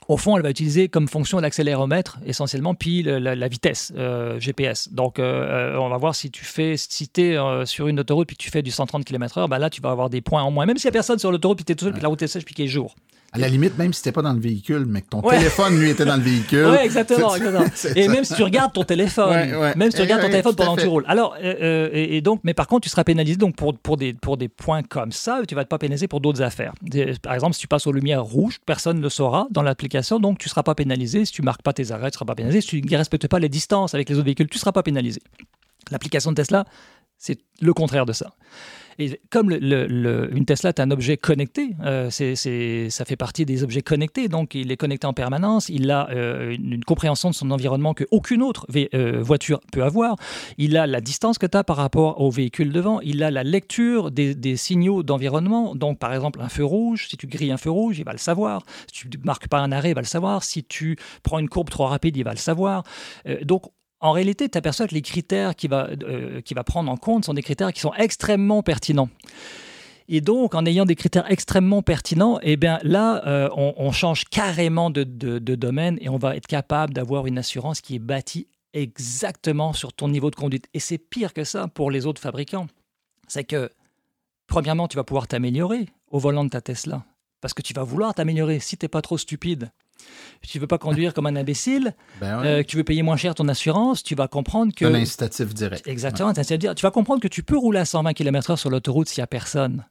B: au fond, elle va utiliser comme fonction l'accéléromètre essentiellement, puis la, vitesse euh, GPS. Donc, euh, euh, on va voir si tu fais, si es sur une autoroute puis que tu fais du 130 km/h, ben là, tu vas avoir des points en moins. Même s'il n'y a personne sur l'autoroute puis tu es tout seul, puis la route est sèche puis qu'il est jour.
A: À la limite, même si t'es pas dans le véhicule, mais que ton téléphone, lui, était dans le véhicule.
B: Oui, exactement. exactement. Et même si tu regardes ton téléphone, même si tu regardes ton téléphone pendant que tu roules. Alors, euh, euh, et, donc, mais par contre, tu seras pénalisé donc pour, pour, des, pour des points comme ça, tu vas pas pénaliser pour d'autres affaires. Par exemple, si tu passes aux lumières rouges, personne ne le saura dans l'application, donc tu seras pas pénalisé. Si tu marques pas tes arrêts, tu seras pas pénalisé. Si tu ne respectes pas les distances avec les autres véhicules, tu seras pas pénalisé. L'application de Tesla, c'est le contraire de ça. Comme une Tesla est un objet connecté, euh, ça fait partie des objets connectés, donc il est connecté en permanence, il a euh, une, compréhension de son environnement qu'aucune autre euh, voiture peut avoir, il a la distance que tu as par rapport au véhicule devant, il a la lecture des, des, signaux d'environnement, donc par exemple un feu rouge, si tu grilles un feu rouge, il va le savoir, si tu marques pas un arrêt, il va le savoir, si tu prends une courbe trop rapide, il va le savoir. donc en réalité, tu aperçois que les critères qu'il va, euh, va prendre en compte sont des critères qui sont extrêmement pertinents. Et donc, en ayant des critères extrêmement pertinents, eh bien là, euh, on, change carrément de, domaine et on va être capable d'avoir une assurance qui est bâtie exactement sur ton niveau de conduite. Et c'est pire que ça pour les autres fabricants. C'est que, premièrement, tu vas pouvoir t'améliorer au volant de ta Tesla. Parce que tu vas vouloir t'améliorer si tu n'es pas trop stupide tu veux pas conduire comme un imbécile, ben euh, tu veux payer moins cher ton assurance, tu vas comprendre que...
A: Un incitatif direct.
B: Exactement, tu vas comprendre que tu peux rouler à 120 km/h sur l'autoroute s'il n'y a personne.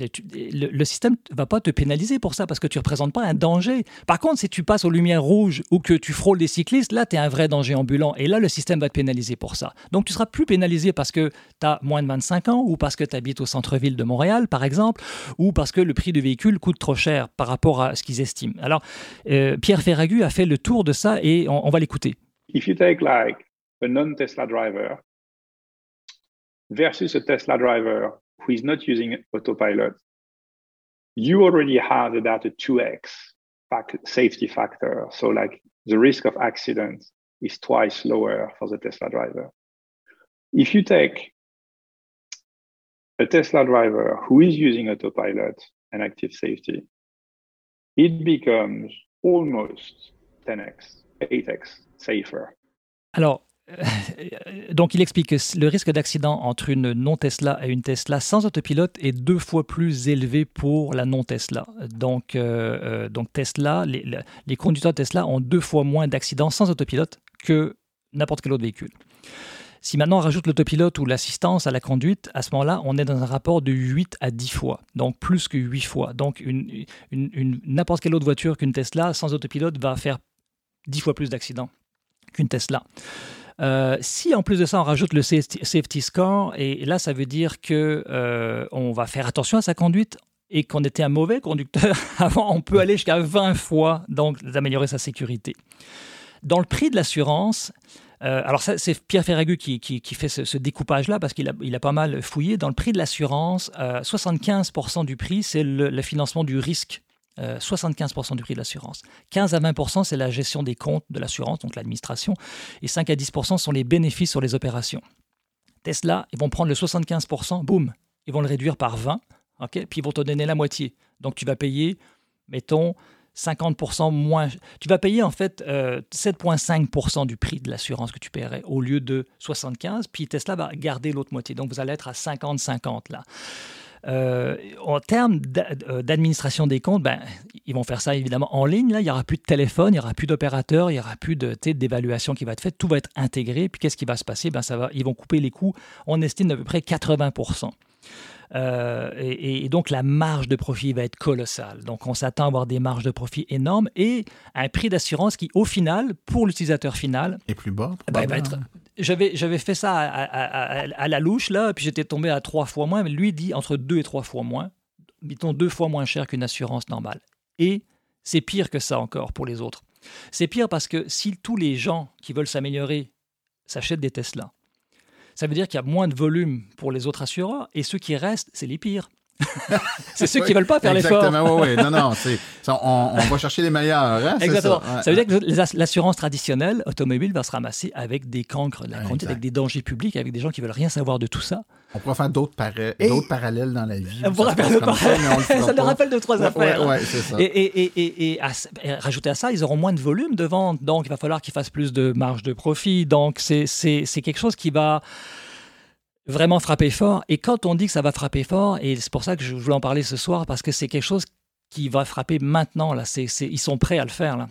B: Le, système ne va pas te pénaliser pour ça parce que tu ne représentes pas un danger. Par contre, si tu passes aux lumières rouges ou que tu frôles des cyclistes, là, tu es un vrai danger ambulant. Et là, le système va te pénaliser pour ça. Donc, tu seras plus pénalisé parce que tu as moins de 25 ans ou parce que tu habites au centre-ville de Montréal, par exemple, ou parce que le prix du véhicule coûte trop cher par rapport à ce qu'ils estiment. Alors, euh, Pierre Ferragu a fait le tour de ça et on, va l'écouter.
E: If you take a non-Tesla driver versus a Tesla driver who is not using autopilot, you already have about a 2x safety factor. So like the risk of accident is twice lower for the Tesla driver. If you take a Tesla driver who is using autopilot and active safety, it becomes almost 10x, 8x safer.
B: Alors, donc, il explique que le risque d'accident entre une non-Tesla et une Tesla sans autopilote est deux fois plus élevé pour la non-Tesla. Donc, euh, euh, donc Tesla, les, conducteurs Tesla ont deux fois moins d'accidents sans autopilote que n'importe quel autre véhicule. Si maintenant on rajoute l'autopilote ou l'assistance à la conduite, à ce moment-là, on est dans un rapport de 8 à 10 fois, donc plus que 8 fois. Donc n'importe quelle autre voiture qu'une Tesla sans autopilote va faire 10 fois plus d'accidents qu'une Tesla. Euh, si en plus de ça, on rajoute le safety score, et là, ça veut dire que euh, on va faire attention à sa conduite et qu'on était un mauvais conducteur avant, on peut aller jusqu'à 20 fois donc d'améliorer sa sécurité. Dans le prix de l'assurance, euh, alors c'est Pierre Ferragu qui, qui, fait ce, découpage-là parce qu'il a, il a, pas mal fouillé. Dans le prix de l'assurance, 75% du prix, c'est le, financement du risque 75% euh, du prix de l'assurance. 15 à 20%, c'est la gestion des comptes de l'assurance, donc l'administration. Et 5 à 10% sont les bénéfices sur les opérations. Tesla, ils vont prendre le 75%, boum, ils vont le réduire par 20, ok, puis ils vont te donner la moitié. Donc tu vas payer, mettons, 50% moins. Tu vas payer en fait 7,5% euh, du prix de l'assurance que tu paierais au lieu de 75, puis Tesla va garder l'autre moitié. Donc vous allez être à 50-50 là. Euh, en termes euh, d'administration des comptes, ben, ils vont faire ça évidemment en ligne. Là, il n'y aura plus de téléphone, il n'y aura plus d'opérateur, il n'y aura plus d'évaluation qui va être faite. Tout va être intégré. Puis qu'est-ce qui va se passer? Ben, ça va, Ils vont couper les coûts. On estime d'à peu près 80% euh, et, donc la marge de profit va être colossale. Donc on s'attend à avoir des marges de profit énormes et un prix d'assurance qui, au final, pour l'utilisateur final,
A: est plus bas.
B: Ben, va être, j'avais, fait ça à, la louche, là, puis j'étais tombé à trois fois moins, mais lui dit entre deux et trois fois moins, mettons deux fois moins cher qu'une assurance normale. Et c'est pire que ça encore pour les autres. C'est pire parce que si tous les gens qui veulent s'améliorer s'achètent des Tesla, ça veut dire qu'il y a moins de volume pour les autres assureurs, et ceux qui restent, c'est les pires. c'est ceux qui veulent pas faire l'effort.
A: Exactement, oui, Non, non, on, va chercher les meilleurs. Hein,
B: Exactement. Ça. veut dire que l'assurance traditionnelle automobile va se ramasser avec des cancres de la conduite, avec des dangers publics, avec des gens qui veulent rien savoir de tout ça.
A: On pourrait faire d'autres parallèles dans la vie.
B: On pourrait faire d'autres Ça, ça nous rappelle deux, trois affaires.
A: Ouais, c'est ça.
B: Et, et, et, rajouter à ça, ils auront moins de volume de vente, donc il va falloir qu'ils fassent plus de marge de profit. Donc c'est quelque chose qui va vraiment frapper fort. Et quand on dit que ça va frapper fort, et c'est pour ça que je voulais en parler ce soir, parce que c'est quelque chose qui va frapper maintenant. Là. ils sont prêts à le faire. Là.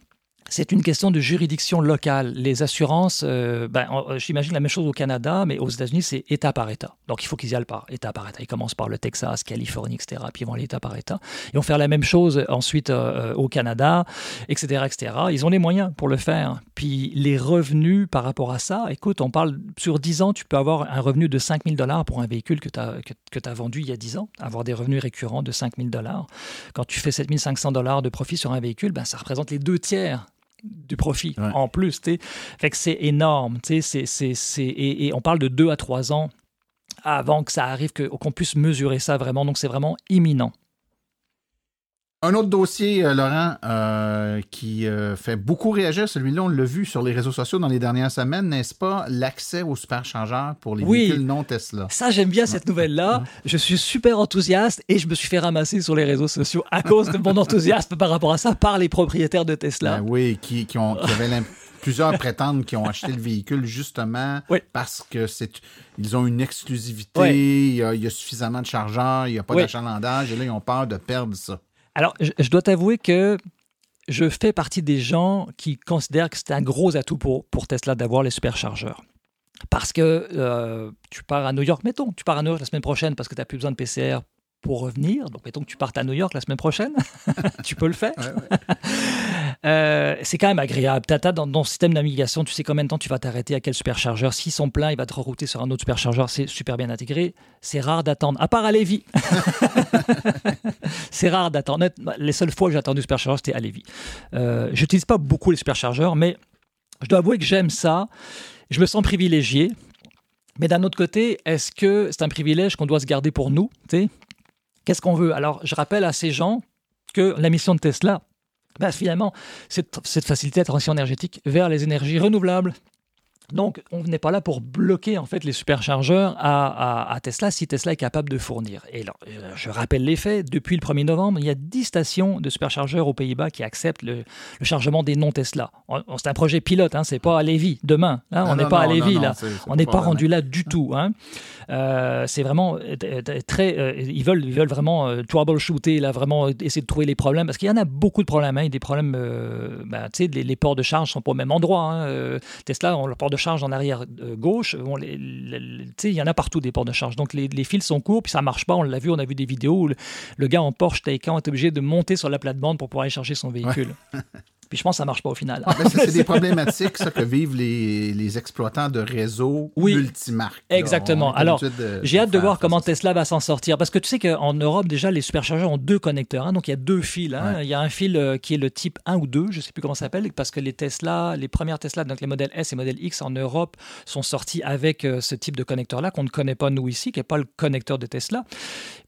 B: C'est une question de juridiction locale. Les assurances, euh, ben, euh, j'imagine la même chose au Canada, mais aux États-Unis, c'est État par État. Donc il faut qu'ils y aillent par État par État. Ils commencent par le Texas, Californie, etc. Puis ils vont aller État par État. Ils vont faire la même chose ensuite euh, au Canada, etc., etc. Ils ont les moyens pour le faire. Puis les revenus par rapport à ça, écoute, on parle sur 10 ans, tu peux avoir un revenu de 5 000 dollars pour un véhicule que tu as, que, as vendu il y a 10 ans, avoir des revenus récurrents de 5 000 dollars. Quand tu fais 7 500 dollars de profit sur un véhicule, ben, ça représente les deux tiers du profit en plus. Fait que c'est énorme. C'est, c'est, et, et, on parle de deux à trois ans avant que ça arrive, qu'on puisse mesurer ça vraiment. Donc c'est vraiment imminent.
A: Un autre dossier, euh, Laurent, euh, qui euh, fait beaucoup réagir, celui-là, on l'a vu sur les réseaux sociaux dans les dernières semaines, n'est-ce pas, l'accès aux superchargeurs pour les véhicules non Tesla?
B: Ça, j'aime bien cette nouvelle-là. Je suis super enthousiaste et je me suis fait ramasser sur les réseaux sociaux à cause de mon enthousiasme par rapport à ça par les propriétaires de Tesla.
A: Ben oui, qui, qui, ont, qui avaient plusieurs prétendent qui ont acheté le véhicule justement parce que c'est ils ont une exclusivité, il, y a, suffisamment de chargeurs, il n'y a pas d'achalandage et là ils ont peur de perdre ça.
B: Alors, je, dois t'avouer que je fais partie des gens qui considèrent que c'est un gros atout pour, Tesla d'avoir les superchargeurs. Parce que euh, tu pars à New York, mettons, tu pars à New York la semaine prochaine parce que tu n'as plus besoin de PCR pour revenir. Donc, mettons que tu partes à New York la semaine prochaine, tu peux le faire. Euh, c'est quand même agréable. Tata, dans ton système de navigation, tu sais combien de temps tu vas t'arrêter à quel superchargeur. S'ils sont pleins, il va te rerouter sur un autre superchargeur. C'est super bien intégré. C'est rare d'attendre, à part à Lévis. c'est rare d'attendre. Les seules fois que j'ai attendu superchargeur, c'était à Lévis. Euh, je n'utilise pas beaucoup les superchargeurs, mais je dois avouer que j'aime ça. Je me sens privilégié. Mais d'un autre côté, est-ce que c'est un privilège qu'on doit se garder pour nous Qu'est-ce qu'on veut? Alors, je rappelle à ces gens que la mission de Tesla, ben, finalement, c'est de faciliter la transition énergétique vers les énergies renouvelables, donc, on n'est pas là pour bloquer en fait les superchargeurs à, Tesla si Tesla est capable de fournir. Et euh, je rappelle les faits. Depuis le 1er novembre, il y a 10 stations de superchargeurs aux Pays-Bas qui acceptent le, chargement des non-Tesla. C'est un projet pilote, hein, c'est pas à Lévis demain. Hein, on n'est pas à Lévis là. on n'est pas rendu là du tout. Hein. Euh, c'est vraiment euh, très. ils veulent, ils veulent vraiment troubleshooter là, vraiment essayer de trouver les problèmes parce qu'il y en a beaucoup de problèmes. Hein, des problèmes. Ben, tu sais, les, ports de charge sont pas au même endroit. Tesla, on, le port de charge en arrière euh, gauche. il y en a partout des ports de charge. Donc les, fils sont courts, puis ça marche pas. On l'a vu, on a vu des vidéos où le, gars en Porsche Taycan est obligé de monter sur la plate-bande pour pouvoir aller chercher son véhicule. Puis je pense que ça marche pas au final.
A: Ah, ben, c'est des problématiques ça, que vivent les, les exploitants de réseaux oui, multimarques.
B: Exactement. Alors, j'ai hâte de voir comment Tesla va s'en sortir. Parce que tu sais qu'en Europe, déjà, les superchargeurs ont deux connecteurs. Hein. donc, il y a deux fils. Hein. Il y a un fil euh, qui est le type 1 ou 2, je ne sais plus comment ça s'appelle, parce que les Tesla, les premières Tesla, donc les modèles S et modèles X en Europe, sont sortis avec euh, ce type de connecteur-là qu'on ne connaît pas nous ici, qui n'est pas le connecteur de Tesla.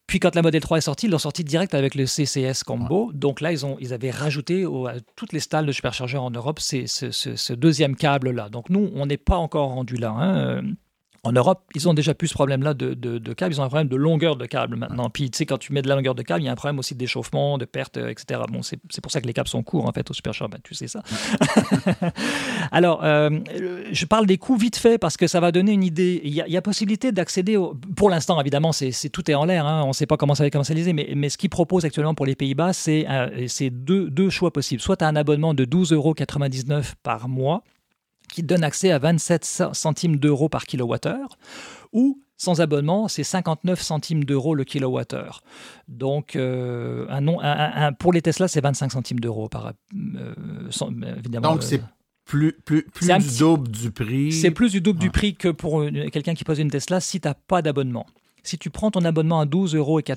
B: Puis quand la Model 3 est sortie, ils l'ont sorti direct avec le CCS Combo. Donc là, ils, ont, ils avaient rajouté à toutes les stalles de superchargeurs en Europe ce, ce deuxième câble-là. Donc nous, on n'est pas encore rendu là. Hein. En Europe, ils ont déjà plus ce problème-là de, de, câble. Ils ont un problème de longueur de câble maintenant. Puis, tu sais, quand tu mets de la longueur de câble, il y a un problème aussi d'échauffement, de perte, euh, etc. Bon, c'est pour ça que les câbles sont courts, en fait, au superchargeur. Ben, tu sais ça. Alors, euh, je parle des coûts vite fait parce que ça va donner une idée. Il y a, possibilité d'accéder, pour l'instant, évidemment, c'est tout est en l'air. Hein. On ne sait pas comment ça va commercialiser, mais, mais ce qu'ils proposent actuellement pour les Pays-Bas, c'est euh, deux, deux choix possibles. Soit tu as un abonnement de 12,99 euros par mois qui donne accès à 27 centimes d'euros par kilowattheure, ou sans abonnement, c'est 59 centimes d'euros le kilowattheure. Donc, euh, un, pour les Tesla, c'est 25 centimes d'euros par euh,
A: évidemment. Donc, c'est plus, plus, plus du double du prix.
B: C'est plus du double du prix que pour quelqu'un qui pose une Tesla si tu n'as pas d'abonnement. Si tu prends ton abonnement à 12,80 euros,
A: c'est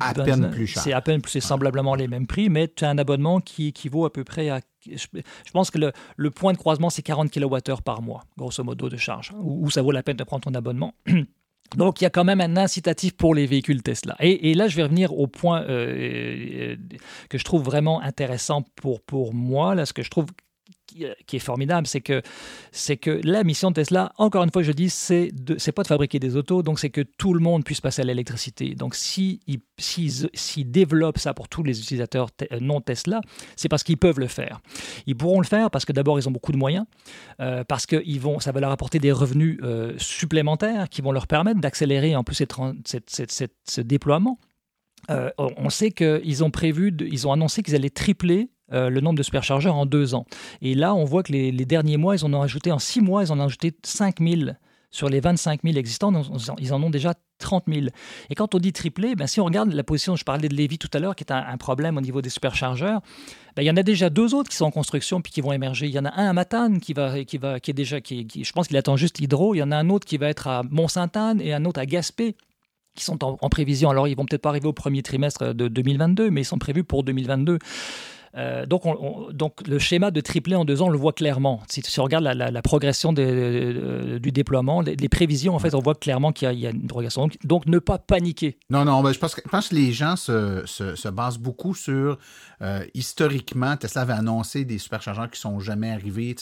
A: à peine plus cher.
B: C'est à peine c'est semblablement les mêmes prix, mais tu as un abonnement qui équivaut à peu près à. Je, pense que le, point de croisement, c'est 40 kWh par mois, grosso modo, de charge, où, ça vaut la peine de prendre ton abonnement. Donc, il y a quand même un incitatif pour les véhicules Tesla. Et, là, je vais revenir au point euh, euh, que je trouve vraiment intéressant pour, pour moi, là, ce que je trouve qui, est formidable, c'est que, c'est que la mission de Tesla, encore une fois, je dis, c'est de, c'est pas de fabriquer des autos, donc c'est que tout le monde puisse passer à l'électricité. Donc, s'ils si, si, développent ça pour tous les utilisateurs euh, non Tesla, c'est parce qu'ils peuvent le faire. Ils pourront le faire parce que d'abord, ils ont beaucoup de moyens, euh, parce que ils vont, ça va leur apporter des revenus supplémentaires qui vont leur permettre d'accélérer en plus ce déploiement. on sait qu'ils ont prévu, ils ont annoncé qu'ils allaient tripler euh, le nombre de superchargeurs en deux ans. Et là, on voit que les, derniers mois, ils en ont ajouté, en six mois, ils en ont ajouté 5 000 sur les 25 000 existants, ils en ont déjà 30 000. Et quand on dit triplé, ben, si on regarde la position, je parlais de Lévis tout à l'heure, qui est un, problème au niveau des superchargeurs, ben, il y en a déjà deux autres qui sont en construction puis qui vont émerger. Il y en a un à Matane qui, va, qui, va, qui est déjà, qui, je pense qu'il attend juste Hydro. Il y en a un autre qui va être à Mont-Sainte-Anne et un autre à Gaspé qui sont en, en prévision. Alors, ils vont peut-être pas arriver au premier trimestre de 2022, mais ils sont prévus pour 2022. Euh, donc, donc, le schéma de tripler en deux ans, on le voit clairement. Si, on regarde la, progression du déploiement, les, prévisions, en fait, on voit clairement qu'il y, a une progression. Donc, ne pas paniquer.
A: Non, non, je pense, que, je pense que les gens se, se, basent beaucoup sur, euh, historiquement, Tesla avait annoncé des superchargeurs qui sont jamais arrivés.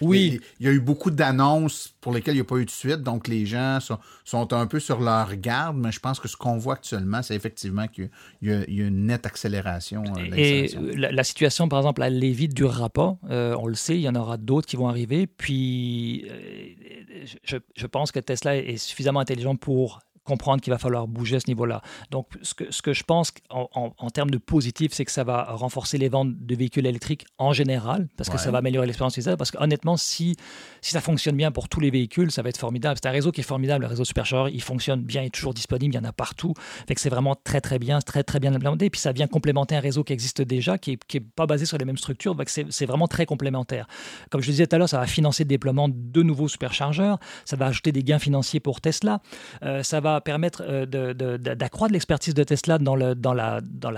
B: oui.
A: il y a eu beaucoup d'annonces pour lesquelles il n'y a pas eu de suite, donc les gens sont, sont, un peu sur leur garde, mais je pense que ce qu'on voit actuellement, c'est effectivement qu'il y, a une nette accélération.
B: Euh, Et la situation, par exemple, à Lévis ne durera pas. Euh, on le sait, il y en aura d'autres qui vont arriver. Puis, euh, je, pense que Tesla est suffisamment intelligent pour comprendre qu'il va falloir bouger à ce niveau-là. Donc, ce que, ce que je pense en, en, termes de positif, c'est que ça va renforcer les ventes de véhicules électriques en général, parce que ça va améliorer l'expérience utilisateur. Parce qu'honnêtement, si, si ça fonctionne bien pour tous les véhicules, ça va être formidable. C'est un réseau qui est formidable, le réseau Supercharger. Il fonctionne bien, il est toujours disponible, il y en a partout. Fait que c'est vraiment très, très bien, très, très bien implémenté. Et puis, ça vient complémenter un réseau qui existe déjà, qui n'est est pas basé sur les mêmes structures. C'est vraiment très complémentaire. Comme je le disais tout à l'heure, ça va financer le déploiement de nouveaux superchargeurs. Ça va ajouter des gains financiers pour Tesla. Euh, ça va permettre euh, d'accroître l'expertise de Tesla dans, la,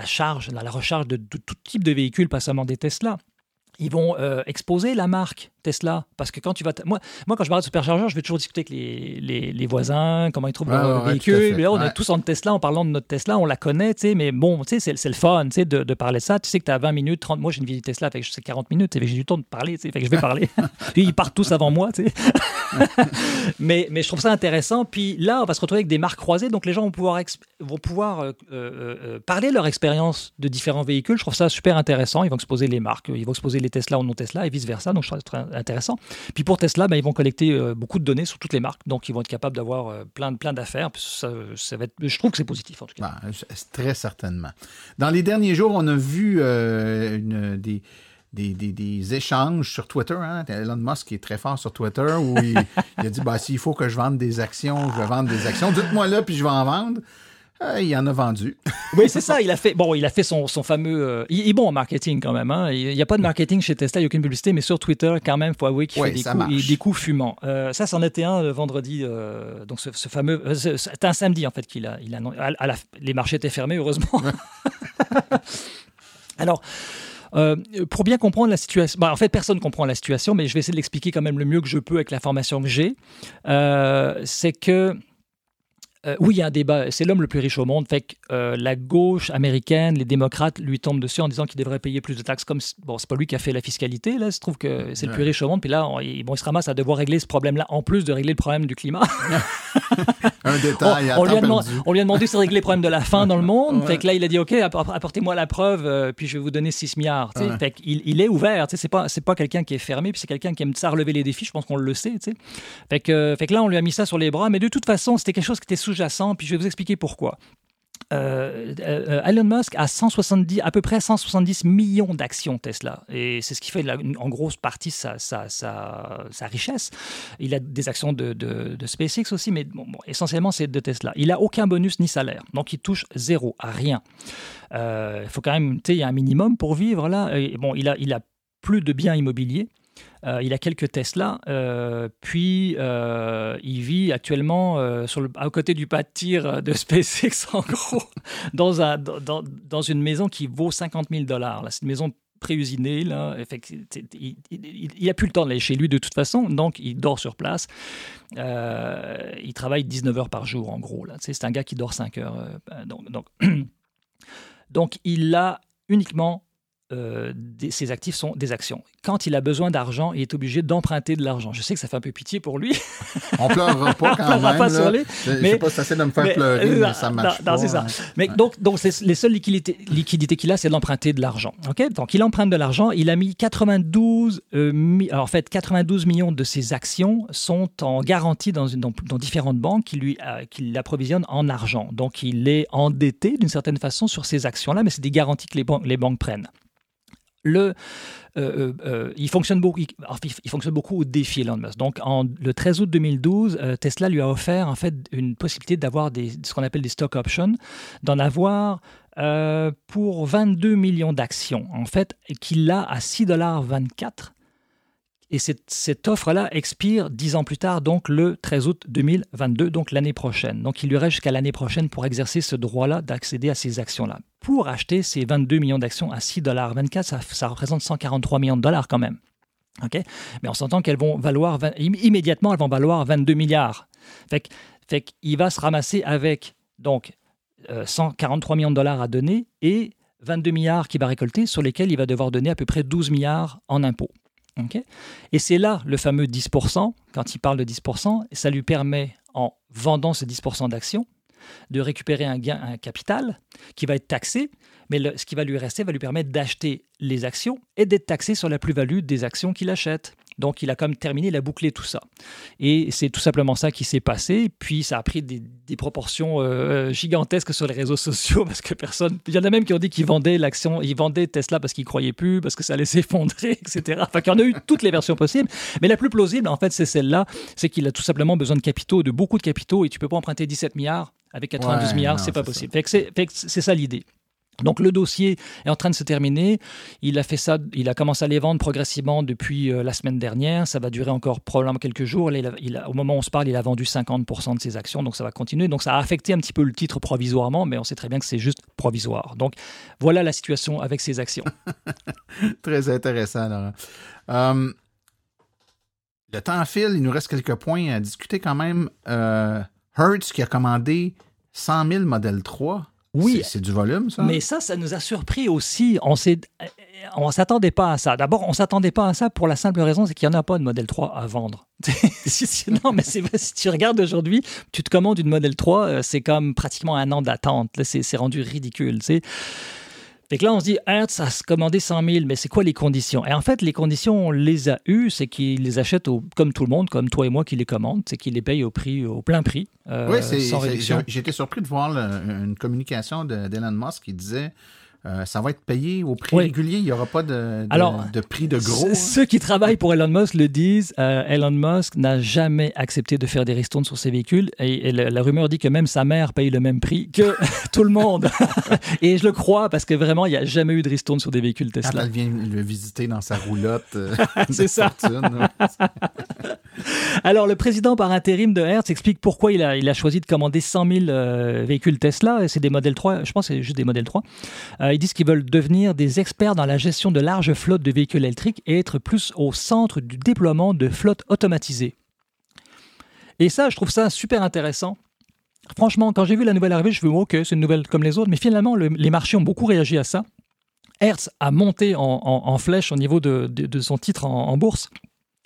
B: charge, dans la recharge de, de tout type de véhicules, pas seulement des Tesla. Ils vont euh, exposer la marque Tesla. Parce que quand tu vas. Moi, moi, quand je parle de superchargeur, je vais toujours discuter avec les, les, les voisins, comment ils trouvent leur véhicule. là, on est tous en Tesla en parlant de notre Tesla, on la connaît, tu sais, mais bon, tu sais, c'est le fun tu sais, de, de, parler de ça. Tu sais que tu as 20 minutes, 30. Moi, j'ai une visite Tesla, fait que je sais 40 minutes, j'ai du temps de parler, tu sais, fait que je vais parler. Puis ils partent tous avant moi, tu sais. mais, mais je trouve ça intéressant. Puis là, on va se retrouver avec des marques croisées, donc les gens vont pouvoir, vont pouvoir euh, euh, euh, parler de leur expérience de différents véhicules. Je trouve ça super intéressant. Ils vont exposer les marques, ils vont exposer les Tesla ou non Tesla et vice-versa. Donc, je trouve ça très intéressant. Puis pour Tesla, ben, ils vont collecter euh, beaucoup de données sur toutes les marques. Donc, ils vont être capables d'avoir euh, plein, plein d'affaires. Ça, va être, je trouve que c'est positif, en tout cas.
A: Ben, très certainement. Dans les derniers jours, on a vu euh, des, des, des, échanges sur Twitter. Hein? Elon Musk est très fort sur Twitter où il, a dit bah, s'il faut que je vende des actions, je vais vendre des actions. Dites-moi là, puis je vais en vendre. Ah, il en a vendu.
B: oui, c'est ça. Il a fait, bon, il a fait son, son fameux. Euh, il, est bon en marketing quand même. Hein. Il n'y a pas de marketing chez Tesla, il n'y a aucune publicité, mais sur Twitter, quand même, il faut avouer qu'il fait des coups, des coups, fumants. Euh, ça, c'en était un le vendredi. Euh, donc, ce, fameux. C'était un samedi, en fait, qu'il a. Il a à la, les marchés étaient fermés, heureusement. Alors. pour bien comprendre la situation, bah, en fait, personne ne comprend la situation, mais je vais essayer de l'expliquer quand même le mieux que je peux avec l'information que j'ai. c'est que euh, oui, il y a un débat. C'est l'homme le plus riche au monde. Fait que euh, la gauche américaine, les démocrates lui tombent dessus en disant qu'il devrait payer plus de taxes. Comme bon, c'est pas lui qui a fait la fiscalité. Là, se trouve que c'est le plus riche au monde. Puis là, on, il, bon, il se ramasse à devoir régler ce problème-là en plus de régler le problème du climat.
A: un détail.
B: On, lui a demandé, on, lui a demandé, de régler le problème de la faim dans le monde. Fait que là, il a dit OK, apportez-moi la preuve, euh, puis je vais vous donner 6 milliards. Fait qu'il il est ouvert. C'est pas c'est pas quelqu'un qui est fermé. Puis c'est quelqu'un qui aime ça relever les défis. Je pense qu'on le sait. Fait que fait que là, on lui a mis ça sur les bras. Mais de toute façon, c'était quelque chose qui était sous-jacent. Puis je vais vous expliquer pourquoi. Euh, euh, Elon Musk a 170, à peu près 170 millions d'actions Tesla. Et c'est ce qui fait en grosse partie sa, richesse. Il a des actions de, SpaceX aussi, mais essentiellement c'est de Tesla. Il n'a aucun bonus ni salaire. Donc il touche zéro, à rien. Euh, il faut quand même, tu sais, il y a un minimum pour vivre là. Bon, il a, il a plus de biens immobiliers. Euh, il a quelques Tesla, euh, puis euh, il vit actuellement sur à côté du pas de tir de SpaceX, en gros, dans, un, dans, dans une maison qui vaut 50 000 dollars. C'est une maison préusinée. Il n'a plus le temps d'aller chez lui de toute façon, donc il dort sur place. il travaille 19 heures par jour, en gros. C'est un gars qui dort 5 heures. donc, donc, donc, il a uniquement euh, ses actifs sont des actions. Quand il a besoin d'argent, il est obligé d'emprunter de l'argent. Je sais que ça fait un peu pitié pour lui.
A: On pleurera pas quand même. Pas sur lui, mais, sais pas si de me faire pleurer, euh, mais ça marche pas.
B: Ça. Mais donc, donc les seules liquidités, liquidités qu'il a, c'est d'emprunter de l'argent. Ok? Donc, il emprunte de l'argent. Il a mis 92, euh, en fait, 92 millions de ses actions sont en garantie dans, une, dans, différentes banques qui lui qui l'approvisionnent en argent. Donc, il est endetté d'une certaine façon sur ces actions-là, mais c'est des garanties que les, les banques prennent le, euh, euh, euh, il, fonctionne beaucoup, il, fonctionne beaucoup au défi Elon. Donc, en, le 13 août 2012, Tesla lui a offert en fait une possibilité d'avoir ce qu'on appelle des stock options, d'en avoir pour 22 millions d'actions, en fait, qu'il a à 6,24 et cette, offre-là expire dix ans plus tard, donc le 13 août 2022, donc l'année prochaine. Donc il lui reste jusqu'à l'année prochaine pour exercer ce droit-là d'accéder à ces actions-là. Pour acheter ces 22 millions d'actions à 6,24 ça, ça représente 143 millions de dollars quand même. OK? Mais on s'entend qu'elles vont valoir, immédiatement, elles vont valoir 22 milliards. Fait, fait qu'il va se ramasser avec donc 143 euh, millions de dollars à donner et 22 milliards qu'il va récolter, sur lesquels il va devoir donner à peu près 12 milliards en impôts. Et c'est là le fameux 10%, quand il parle de 10%, ça lui permet, en vendant ces 10% d'actions, de récupérer un gain, un capital qui va être taxé, mais ce qui va lui rester va lui permettre d'acheter les actions et d'être taxé sur la plus-value des actions qu'il achète. Donc, il a comme terminé, il a bouclé tout ça. Et c'est tout simplement ça qui s'est passé. Puis, ça a pris des, proportions euh, gigantesques sur les réseaux sociaux parce que personne. Il y en a même qui ont dit qu'ils vendaient l'action, ils vendaient Tesla parce qu'ils croyaient plus, parce que ça allait s'effondrer, etc. Enfin, qu'il y en a eu toutes les versions possibles. Mais la plus plausible, en fait, c'est celle-là. C'est qu'il a tout simplement besoin de capitaux, de beaucoup de capitaux, et tu peux pas emprunter 17 milliards avec 92 milliards, c'est pas possible. c'est ça l'idée. Donc le dossier est en train de se terminer. Il a fait ça, il a commencé à les vendre progressivement depuis euh, la semaine dernière. Ça va durer encore probablement quelques jours. au moment où on se parle, il a vendu 50% de ses actions, donc ça va continuer. Donc ça a affecté un petit peu le titre provisoirement, mais on sait très bien que c'est juste provisoire. Donc voilà la situation avec ses actions.
A: très intéressant, Laurent. Euh, le temps file, il nous reste quelques points à discuter quand même. Euh, Hertz qui a commandé 100 000 modèles 3. Oui. C'est du volume, ça?
B: Mais ça, ça nous a surpris aussi. On. On s'attendait pas à ça. D'abord, on s'attendait pas à ça pour la simple raison, c'est qu'il n'y en a pas de modèle 3 à vendre. non, mais c'est si tu regardes aujourd'hui, tu te commandes une modèle 3, euh, c'est comme pratiquement un an d'attente. C'est rendu ridicule. Tu sais. Fait que là, on se dit, Hertz a commandé 100 000, mais c'est quoi les conditions? Et en fait, les conditions, on les a eues, c'est qu'ils les achètent comme tout le monde, comme toi et moi qui les commandent, c'est qu'ils les payent au prix, au plein prix.
A: Euh, oui, j'ai été surpris de voir une communication d'Elon Musk qui disait euh, ça va être payé au prix régulier. Il n'y aura pas de, de, prix de gros. Hein.
B: Ceux qui travaillent pour Elon Musk le disent. Euh, Elon Musk n'a jamais accepté de faire des ristournes sur ses véhicules. Et, la, rumeur dit que même sa mère paye le même prix que tout le monde. et je le crois parce que vraiment, il n'y a jamais eu de ristourne sur des véhicules Tesla.
A: Quand elle vient le visiter dans sa roulotte. Euh,
B: C'est ça. Alors, le président par intérim de Hertz explique pourquoi il a, il a choisi de commander 100 000 véhicules Tesla. C'est des modèles 3. Je pense que c'est juste des modèles 3 ils disent qu'ils veulent devenir des experts dans la gestion de larges flottes de véhicules électriques et être plus au centre du déploiement de flottes automatisées. Et ça, je trouve ça super intéressant. Franchement, quand j'ai vu la nouvelle arriver, je me suis dit, ok, c'est une nouvelle comme les autres, mais finalement, les marchés ont beaucoup réagi à ça. Hertz a monté en, flèche au niveau de, son titre en bourse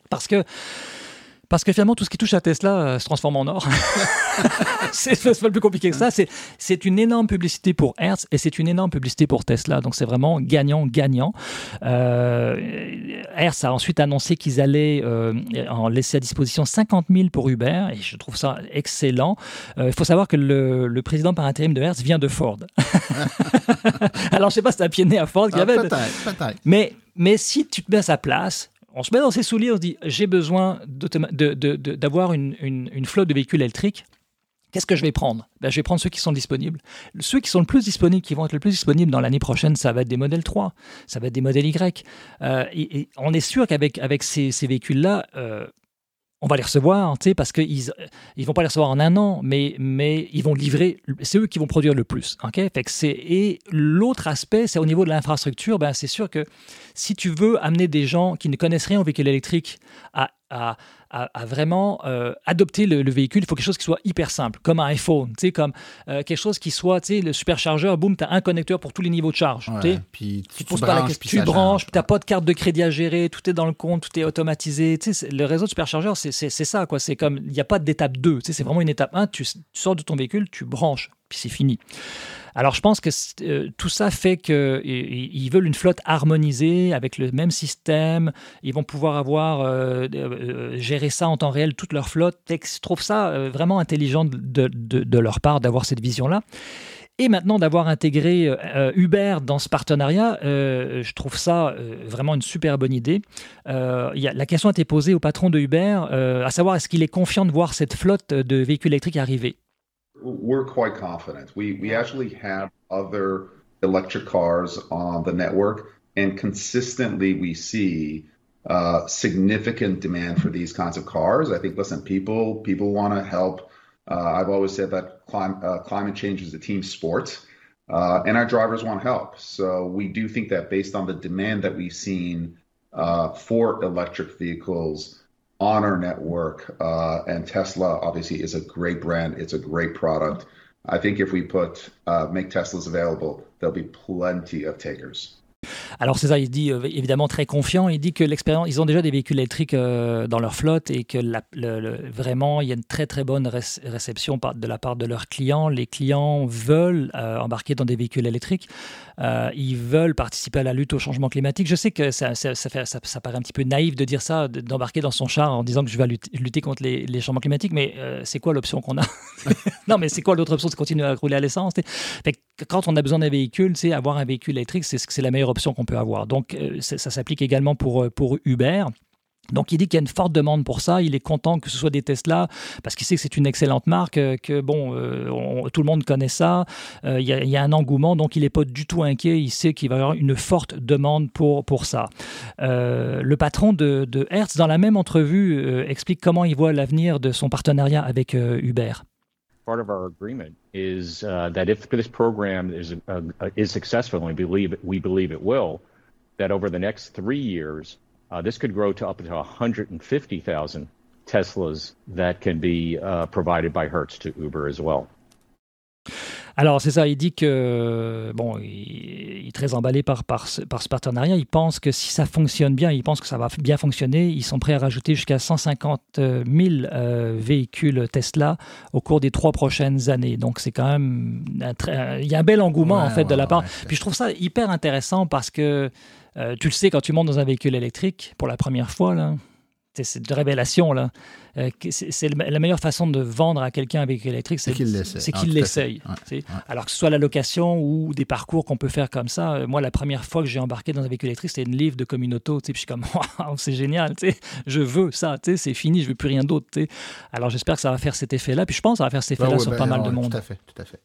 B: parce que parce que finalement, tout ce qui touche à Tesla euh, se transforme en or. c'est pas plus compliqué que ça. C'est une énorme publicité pour Hertz et c'est une énorme publicité pour Tesla. Donc c'est vraiment gagnant-gagnant. Euh, Hertz a ensuite annoncé qu'ils allaient euh, en laisser à disposition 50 000 pour Uber et je trouve ça excellent. Il faut savoir que le, président par intérim de Hertz vient de Ford. Alors je sais pas si un pied né à Ford.
A: Ah.
B: Mais, mais si tu te mets à sa place, on se met dans ses souliers, on se dit j'ai besoin d'avoir une, flotte de véhicules électriques. Qu'est-ce que je vais prendre? Ben, Je vais prendre ceux qui sont disponibles. Ceux qui sont le plus disponibles, qui vont être le plus disponibles dans l'année prochaine, ça va être des modèles 3, ça va être des modèles Y. Euh, et, on est sûr qu'avec avec ces, véhicules-là, euh, on va les recevoir, parce qu'ils ne vont pas les recevoir en un an, mais, mais ils vont livrer, c'est eux qui vont produire le plus. Fait que et l'autre aspect, c'est au niveau de l'infrastructure, ben, c'est sûr que si tu veux amener des gens qui ne connaissent rien au véhicule électrique à, à, vraiment euh, adopter le, véhicule, il faut quelque chose qui soit hyper simple, comme un iPhone, comme euh, quelque chose qui soit, tu sais, le superchargeur, boum, tu as un connecteur pour tous les niveaux de charge.
A: puis
B: tu, tu, pas la tu branches, tu n'as pas de carte de crédit à gérer, tout est dans le compte, tout est automatisé. Le réseau de superchargeur, c'est ça, quoi. C'est comme, il n'y a pas d'étape 2, c'est vraiment une étape 1, tu, tu sors de ton véhicule, tu branches, puis c'est fini. Alors je pense que euh, tout ça fait qu'ils veulent une flotte harmonisée avec le même système. Ils vont pouvoir avoir euh, euh, gérer ça en temps réel toute leur flotte. je trouve ça vraiment intelligent de, leur part d'avoir cette vision-là. Et maintenant d'avoir intégré Uber dans ce partenariat, je trouve ça vraiment une super bonne idée. La question a été posée au patron de Uber, à savoir est-ce qu'il est confiant de voir cette flotte de véhicules électriques arriver?
F: We're quite confident. We we actually have other electric cars on the network, and consistently we see uh, significant demand for these kinds of cars. I think, listen, people people want to help. Uh, I've always said that clim- uh, climate change is a team sport, uh, and our drivers want help. So we do think that based on the demand that we've seen uh, for electric vehicles on our network. Uh, and Tesla obviously is a great brand. It's a great product. I think if we put uh, make Teslas available, there'll be plenty of takers.
B: Alors César, il dit euh, évidemment très confiant, il dit que l'expérience, ils ont déjà des véhicules électriques euh, dans leur flotte et que vraiment il y a une très très bonne réception de la part de leurs clients. Les clients veulent euh, embarquer dans des véhicules électriques, ils veulent participer à la lutte au changement climatique. Je sais que ça, paraît un petit peu naïf de dire ça, d'embarquer dans son char en disant que je vais lutter, contre les, changements climatiques, mais c'est quoi l'option qu'on a? Non, mais c'est quoi l'autre option? C'est continuer à rouler à l'essence. Quand on a besoin d'un véhicule, avoir un véhicule électrique, c'est la meilleure option qu'on peut avoir. Donc, euh, ça, s'applique également pour, euh, pour Uber. Donc il dit qu'il y a une forte demande pour ça. Il est content que ce soit des Tesla parce qu'il sait que c'est une excellente marque, euh, que bon, tout le monde connaît ça. il, y a, un engouement, donc il n'est pas du tout inquiet. Il sait qu'il va y avoir une forte demande pour, pour ça. le patron de, de, Hertz, dans la même entrevue, explique comment il voit l'avenir de son partenariat avec Uber.
G: Part of our agreement is uh, that if this program is uh, is successful, and we believe we believe it will, that over the next three years, uh, this could grow to up to 150,000 Teslas that can be uh, provided by Hertz to Uber as well.
B: Alors, c'est ça, il dit que, bon, il, est très emballé par, par, ce, par ce partenariat. Il pense que si ça fonctionne bien, il pense que ça va bien fonctionner. Ils sont prêts à rajouter jusqu'à 150 000 euh, véhicules Tesla au cours des trois prochaines années. Donc, c'est quand même. il y a un bel engouement, en fait, de la part. Puis, je trouve ça hyper intéressant parce que. Euh, tu le sais, quand tu montes dans un véhicule électrique pour la première fois, là, c'est une révélation là. Euh, c'est la meilleure façon de vendre à quelqu'un un véhicule électrique, c'est qu'il l'essaye. Ah, Alors que ce soit la location ou des parcours qu'on peut faire comme ça. Euh, moi, la première fois que j'ai embarqué dans un véhicule électrique, c'était une livre de communauto. Puis je suis comme, c'est génial, je veux ça, c'est fini, je veux plus rien d'autre. Alors j'espère que ça va faire cet effet-là. Puis je pense que ça va faire cet effet-là sur ben, pas mal de monde.
A: Tout à fait, tout à fait.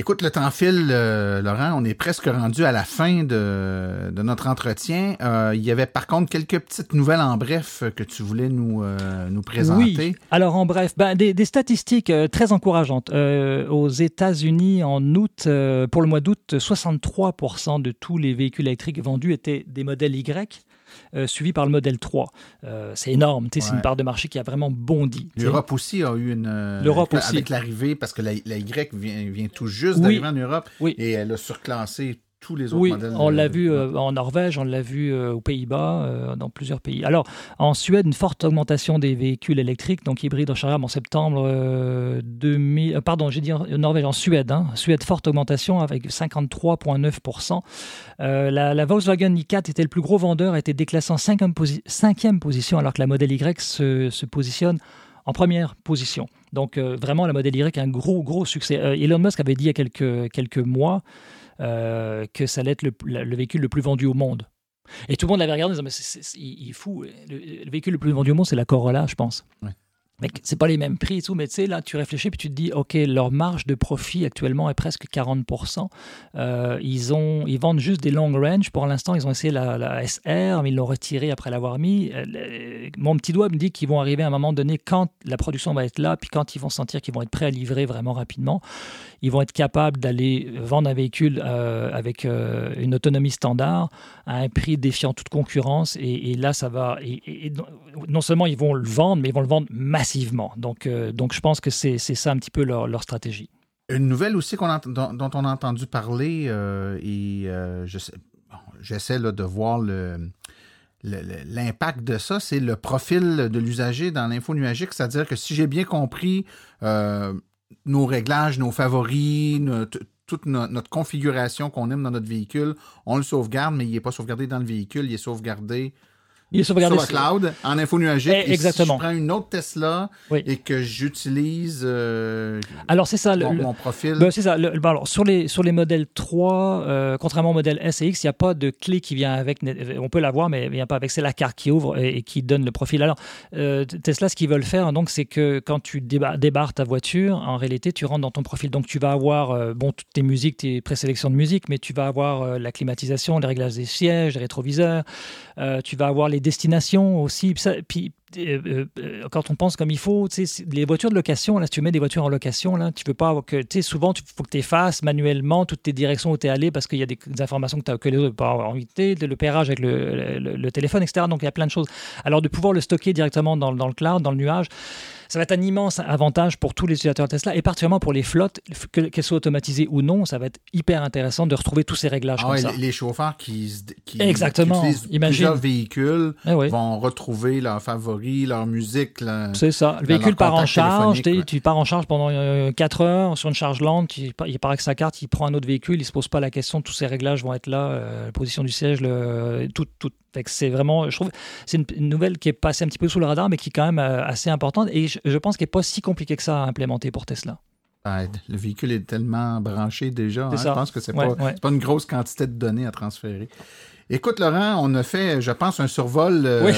A: Écoute, le temps file, euh, Laurent. On est presque rendu à la fin de, notre entretien. Euh, il y avait par contre quelques petites nouvelles en bref que tu voulais nous, euh, nous présenter.
B: Oui. Alors en bref, ben, des, des, statistiques très encourageantes. aux États-Unis, en août, pour le mois d'août, 63% de tous les véhicules électriques vendus étaient des modèles Y. Euh, suivi par le modèle 3. Euh, c'est énorme, c'est une part de marché qui a vraiment bondi.
A: L'Europe aussi a eu une... Euh, L'Europe aussi. Avec l'arrivée, parce que la, Y vient, vient, tout juste d'arriver en Europe, et elle a surclassé tous les autres
B: oui,
A: modèles.
B: On l'a vu euh, en Norvège, on l'a vu euh, aux Pays-Bas, euh, dans plusieurs pays. Alors, en Suède, une forte augmentation des véhicules électriques, donc hybrides rechargeables en septembre 2000. pardon, j'ai dit en Norvège, en Suède. Hein, Suède, forte augmentation avec 53,9%. La, la, Volkswagen i4 était le plus gros vendeur, a été déclassé en cinquième, cinquième position, alors que la modèle Y se, se positionne en première position. Donc, vraiment, la modèle Y a un gros, gros succès. Elon Musk avait dit il y a quelques, quelques mois euh, que ça allait être le, véhicule le plus vendu au monde. Et tout le monde l'avait regardé en disant, mais c'est, fou, le, véhicule le plus vendu au monde, c'est la Corolla, je pense. Mais c'est pas les mêmes prix et tout, mais tu sais, là, tu réfléchis puis tu te dis, OK, leur marge de profit actuellement est presque 40%. Euh, ils, ont, ils vendent juste des long range. Pour l'instant, ils ont essayé la, SR, mais ils l'ont retiré après l'avoir mis. Euh, mon petit doigt me dit qu'ils vont arriver à un moment donné quand la production va être là, puis quand ils vont sentir qu'ils vont être prêts à livrer vraiment rapidement, ils vont être capables d'aller vendre un véhicule euh, avec une autonomie standard à un prix défiant toute concurrence. Et, là, ça va. Et, non seulement ils vont le vendre, mais ils vont le vendre massivement donc, euh, donc je pense que c'est ça un petit peu leur, stratégie.
A: Une nouvelle aussi dont, on a entendu parler, euh, et euh, j'essaie de voir le, l'impact de ça, c'est le profil de l'usager dans l'info nuagique. C'est-à-dire que si j'ai bien compris, nos réglages, nos favoris, toute notre configuration qu'on aime dans notre véhicule, on le sauvegarde, mais il n'est pas sauvegardé dans le véhicule, il est sauvegardé
B: il est sauvegardé
A: sur le cloud, en info nuagique. Eh, exactement. si je prends une autre Tesla et que j'utilise euh,
B: alors c'est ça
A: mon, mon profil.
B: Ben, c'est ça. alors, sur les sur les modèles 3, euh, contrairement au modèle S et X, il n'y a pas de clé qui vient avec. On peut l'avoir, mais il n'y a pas avec. C'est la carte qui ouvre et, qui donne le profil. Alors euh, Tesla, ce qu'ils veulent faire, donc, c'est que quand tu débarres ta voiture, en réalité, tu rentres dans ton profil. Donc tu vas avoir bon toutes tes musiques, tes présélections de musique, mais tu vas avoir la climatisation, les réglages des sièges, les rétroviseurs. tu vas avoir les destinations aussi. Puis, euh, euh, quand on pense comme il faut, les voitures de location, là, si tu mets des voitures en location, là, tu veux pas souvent, il faut que tu effaces manuellement toutes tes directions où tu es allé parce qu'il y a des, informations que, as, que les autres pas envie le pérage avec le, téléphone, etc. Donc, il y a plein de choses. Alors, de pouvoir le stocker directement dans le cloud, dans le nuage, ça va être un immense avantage pour tous les utilisateurs Tesla et particulièrement pour les flottes, qu'elles soient automatisées ou non. Ça va être hyper intéressant de retrouver tous ces réglages
A: ah
B: comme ça.
A: Les chauffeurs qui, qui,
B: Exactement.
A: qui utilisent
B: Imagine.
A: plusieurs véhicules
B: Eh oui.
A: vont retrouver leurs favoris, leur musique.
B: C'est ça. Le véhicule part en charge. Tu, pars en charge pendant 4 heures sur une charge lente. tu- il part avec sa carte, il prend un autre véhicule. Il se pose pas la question. Tous ces réglages vont être là. euh, la position du siège, le, tout, tout. Fait que c'est vraiment, je trouve, c'est une, une nouvelle qui est passée un petit peu sous le radar, mais qui est quand même euh, assez importante. Et je, je pense qu'elle n'est pas si compliquée que ça à implémenter pour Tesla.
A: Ben, le véhicule est tellement branché déjà. Hein, je pense que c'est
B: Ouais,
A: pas,
B: ouais.
A: c'est pas une grosse quantité de données à transférer. Écoute, Laurent, on a fait, je pense, un survol. euh,
B: Oui.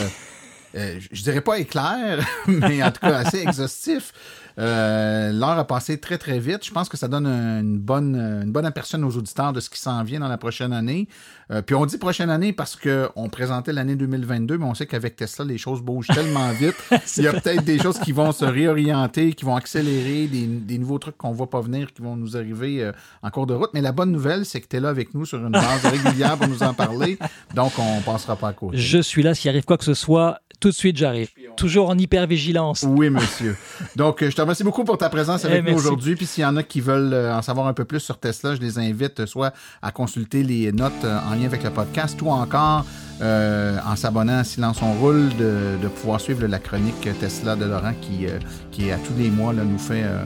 A: euh, je dirais pas éclair, mais en tout cas assez exhaustif. Euh, L'heure a passé très, très vite. Je pense que ça donne une bonne, une bonne aperçu nos auditeurs de ce qui s'en vient dans la prochaine année. Euh, puis on dit prochaine année parce qu'on présentait l'année 2022, mais on sait qu'avec Tesla, les choses bougent tellement vite. Il y a peut-être des choses qui vont se réorienter, qui vont accélérer, des, des nouveaux trucs qu'on voit pas venir, qui vont nous arriver euh, en cours de route. Mais la bonne nouvelle, c'est que tu es là avec nous sur une base régulière pour nous en parler. Donc, on passera pas à côté.
B: Je suis là. S'il arrive quoi que ce soit, tout de suite, j'arrive. Toujours en hyper-vigilance.
A: Oui, monsieur. Donc, je te remercie beaucoup pour ta présence avec
B: Eh,
A: nous
B: merci.
A: aujourd'hui. Puis, s'il y en a qui veulent euh, en savoir un peu plus sur Tesla, je les invite euh, soit à consulter les notes euh, en lien avec le podcast, ou encore euh, en s'abonnant à Silence on roule, de, de pouvoir suivre la chronique Tesla de Laurent qui, euh, qui à tous les mois, là, nous fait euh,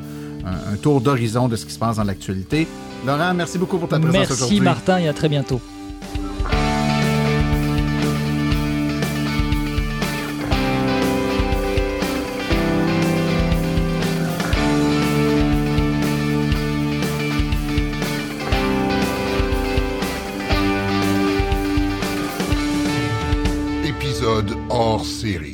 A: un, un tour d'horizon de ce qui se passe dans l'actualité. Laurent, merci beaucoup pour ta présence
B: Merci
A: aujourd'hui.
B: Martin et à très bientôt.
H: series.